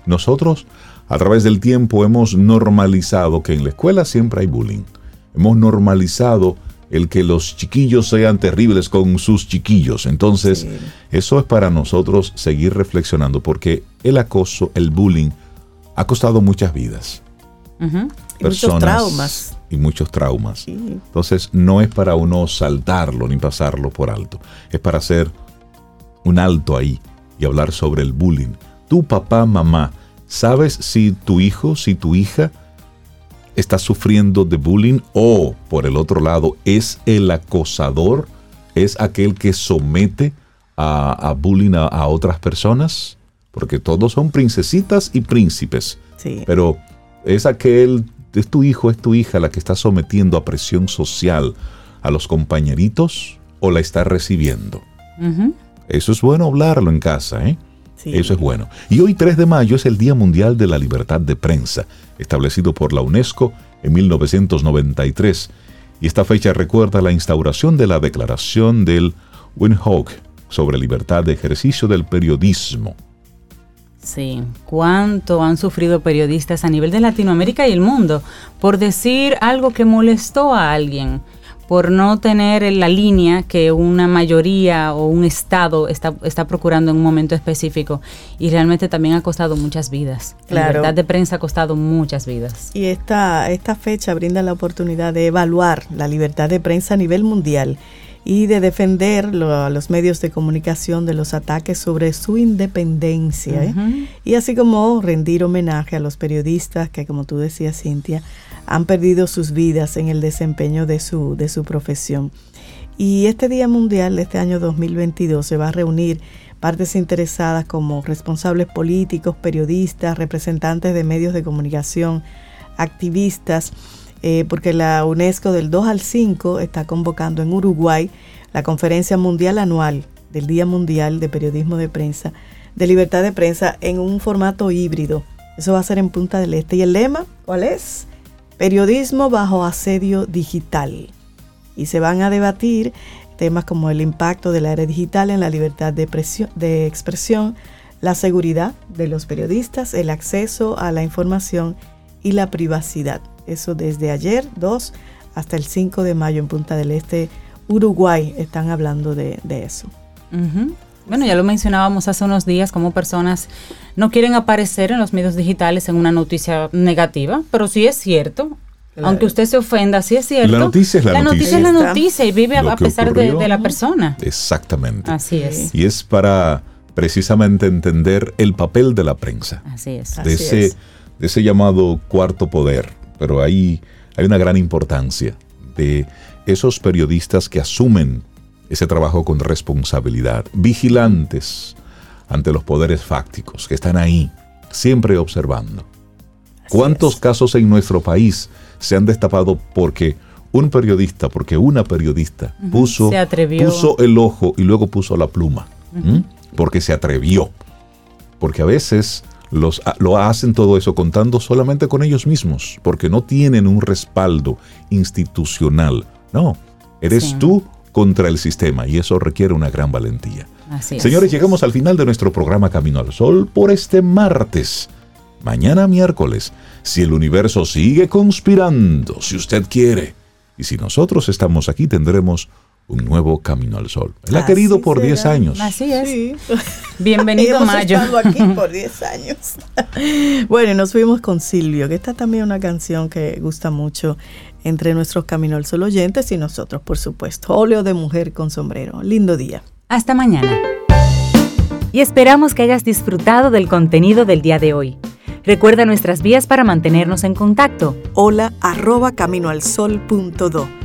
nosotros a través del tiempo hemos normalizado que en la escuela siempre hay bullying. Hemos normalizado el que los chiquillos sean terribles con sus chiquillos. Entonces, eso es para nosotros seguir reflexionando, porque el acoso, el bullying, ha costado muchas vidas. Y muchos traumas. Y muchos traumas. Entonces no es para uno saltarlo ni pasarlo por alto, es para hacer un alto ahí y hablar sobre el bullying. Tu papá, mamá, ¿sabes si tu hijo, si tu hija está sufriendo de bullying o, por el otro lado, es el acosador, es aquel que somete a, bullying a, otras personas? Porque todos son princesitas y príncipes. Pero es aquel, es tu hijo, es tu hija la que está sometiendo a presión social a los compañeritos o la está recibiendo. Eso es bueno hablarlo en casa, ¿eh? Eso es bueno. Y hoy 3 de mayo es el Día Mundial de la Libertad de Prensa, establecido por la UNESCO en 1993. Y esta fecha recuerda la instauración de la declaración del Windhoek sobre libertad de ejercicio del periodismo. Sí, cuánto han sufrido periodistas a nivel de Latinoamérica y el mundo por decir algo que molestó a alguien por no tener la línea que una mayoría o un Estado está, está procurando en un momento específico. Y realmente también ha costado muchas vidas. La libertad de prensa ha costado muchas vidas. Y esta, esta fecha brinda la oportunidad de evaluar la libertad de prensa a nivel mundial y de defender a los medios de comunicación de los ataques sobre su independencia. ¿eh? Y así como rendir homenaje a los periodistas que, como tú decías, Cintia, han perdido sus vidas en el desempeño de su, de su profesión. Y este Día Mundial de este año 2022 se va a reunir partes interesadas como responsables políticos, periodistas, representantes de medios de comunicación, activistas, eh, porque la UNESCO del 2 al 5 está convocando en Uruguay la conferencia mundial anual del Día Mundial de Periodismo de Prensa, de Libertad de Prensa en un formato híbrido. Eso va a ser en Punta del Este. ¿Y el lema cuál es? Periodismo bajo asedio digital. Y se van a debatir temas como el impacto de la era digital en la libertad de, de expresión, la seguridad de los periodistas, el acceso a la información y la privacidad. Eso desde ayer 2 hasta el 5 de mayo en Punta del Este, Uruguay, están hablando de, eso. Bueno, ya lo mencionábamos hace unos días, como personas no quieren aparecer en los medios digitales en una noticia negativa, pero sí es cierto. Aunque usted se ofenda, sí es cierto. La noticia es la, noticia. noticia. es la noticia y vive a pesar de, la persona. Exactamente. Así es. Y es para precisamente entender el papel de la prensa. Así es. De, ese, de ese llamado cuarto poder. Pero ahí hay una gran importancia de esos periodistas que asumen ese trabajo con responsabilidad, vigilantes ante los poderes fácticos que están ahí, siempre observando. ¿Cuántos casos en nuestro país se han destapado porque un periodista, porque una periodista puso, puso el ojo y luego puso la pluma? Porque se atrevió. Porque a veces los, lo hacen todo eso contando solamente con ellos mismos, porque no tienen un respaldo institucional. No, eres tú contra el sistema y eso requiere una gran valentía. Señores, llegamos al final de nuestro programa Camino al Sol por este martes. Mañana miércoles, si el universo sigue conspirando, si usted quiere, y si nosotros estamos aquí, tendremos un nuevo camino al sol. Él ha querido por 10 años. Así es. [LAUGHS] Bienvenido Hemos Mayo. estado aquí [LAUGHS] por 10 años. [LAUGHS] bueno, y nos fuimos con Silvio, que está también una canción que gusta mucho entre nuestros Camino al Sol oyentes y nosotros, por supuesto. Óleo de mujer con sombrero. Lindo día. Hasta mañana. Y esperamos que hayas disfrutado del contenido del día de hoy. Recuerda nuestras vías para mantenernos en contacto. Hola arroba caminoalsol.do.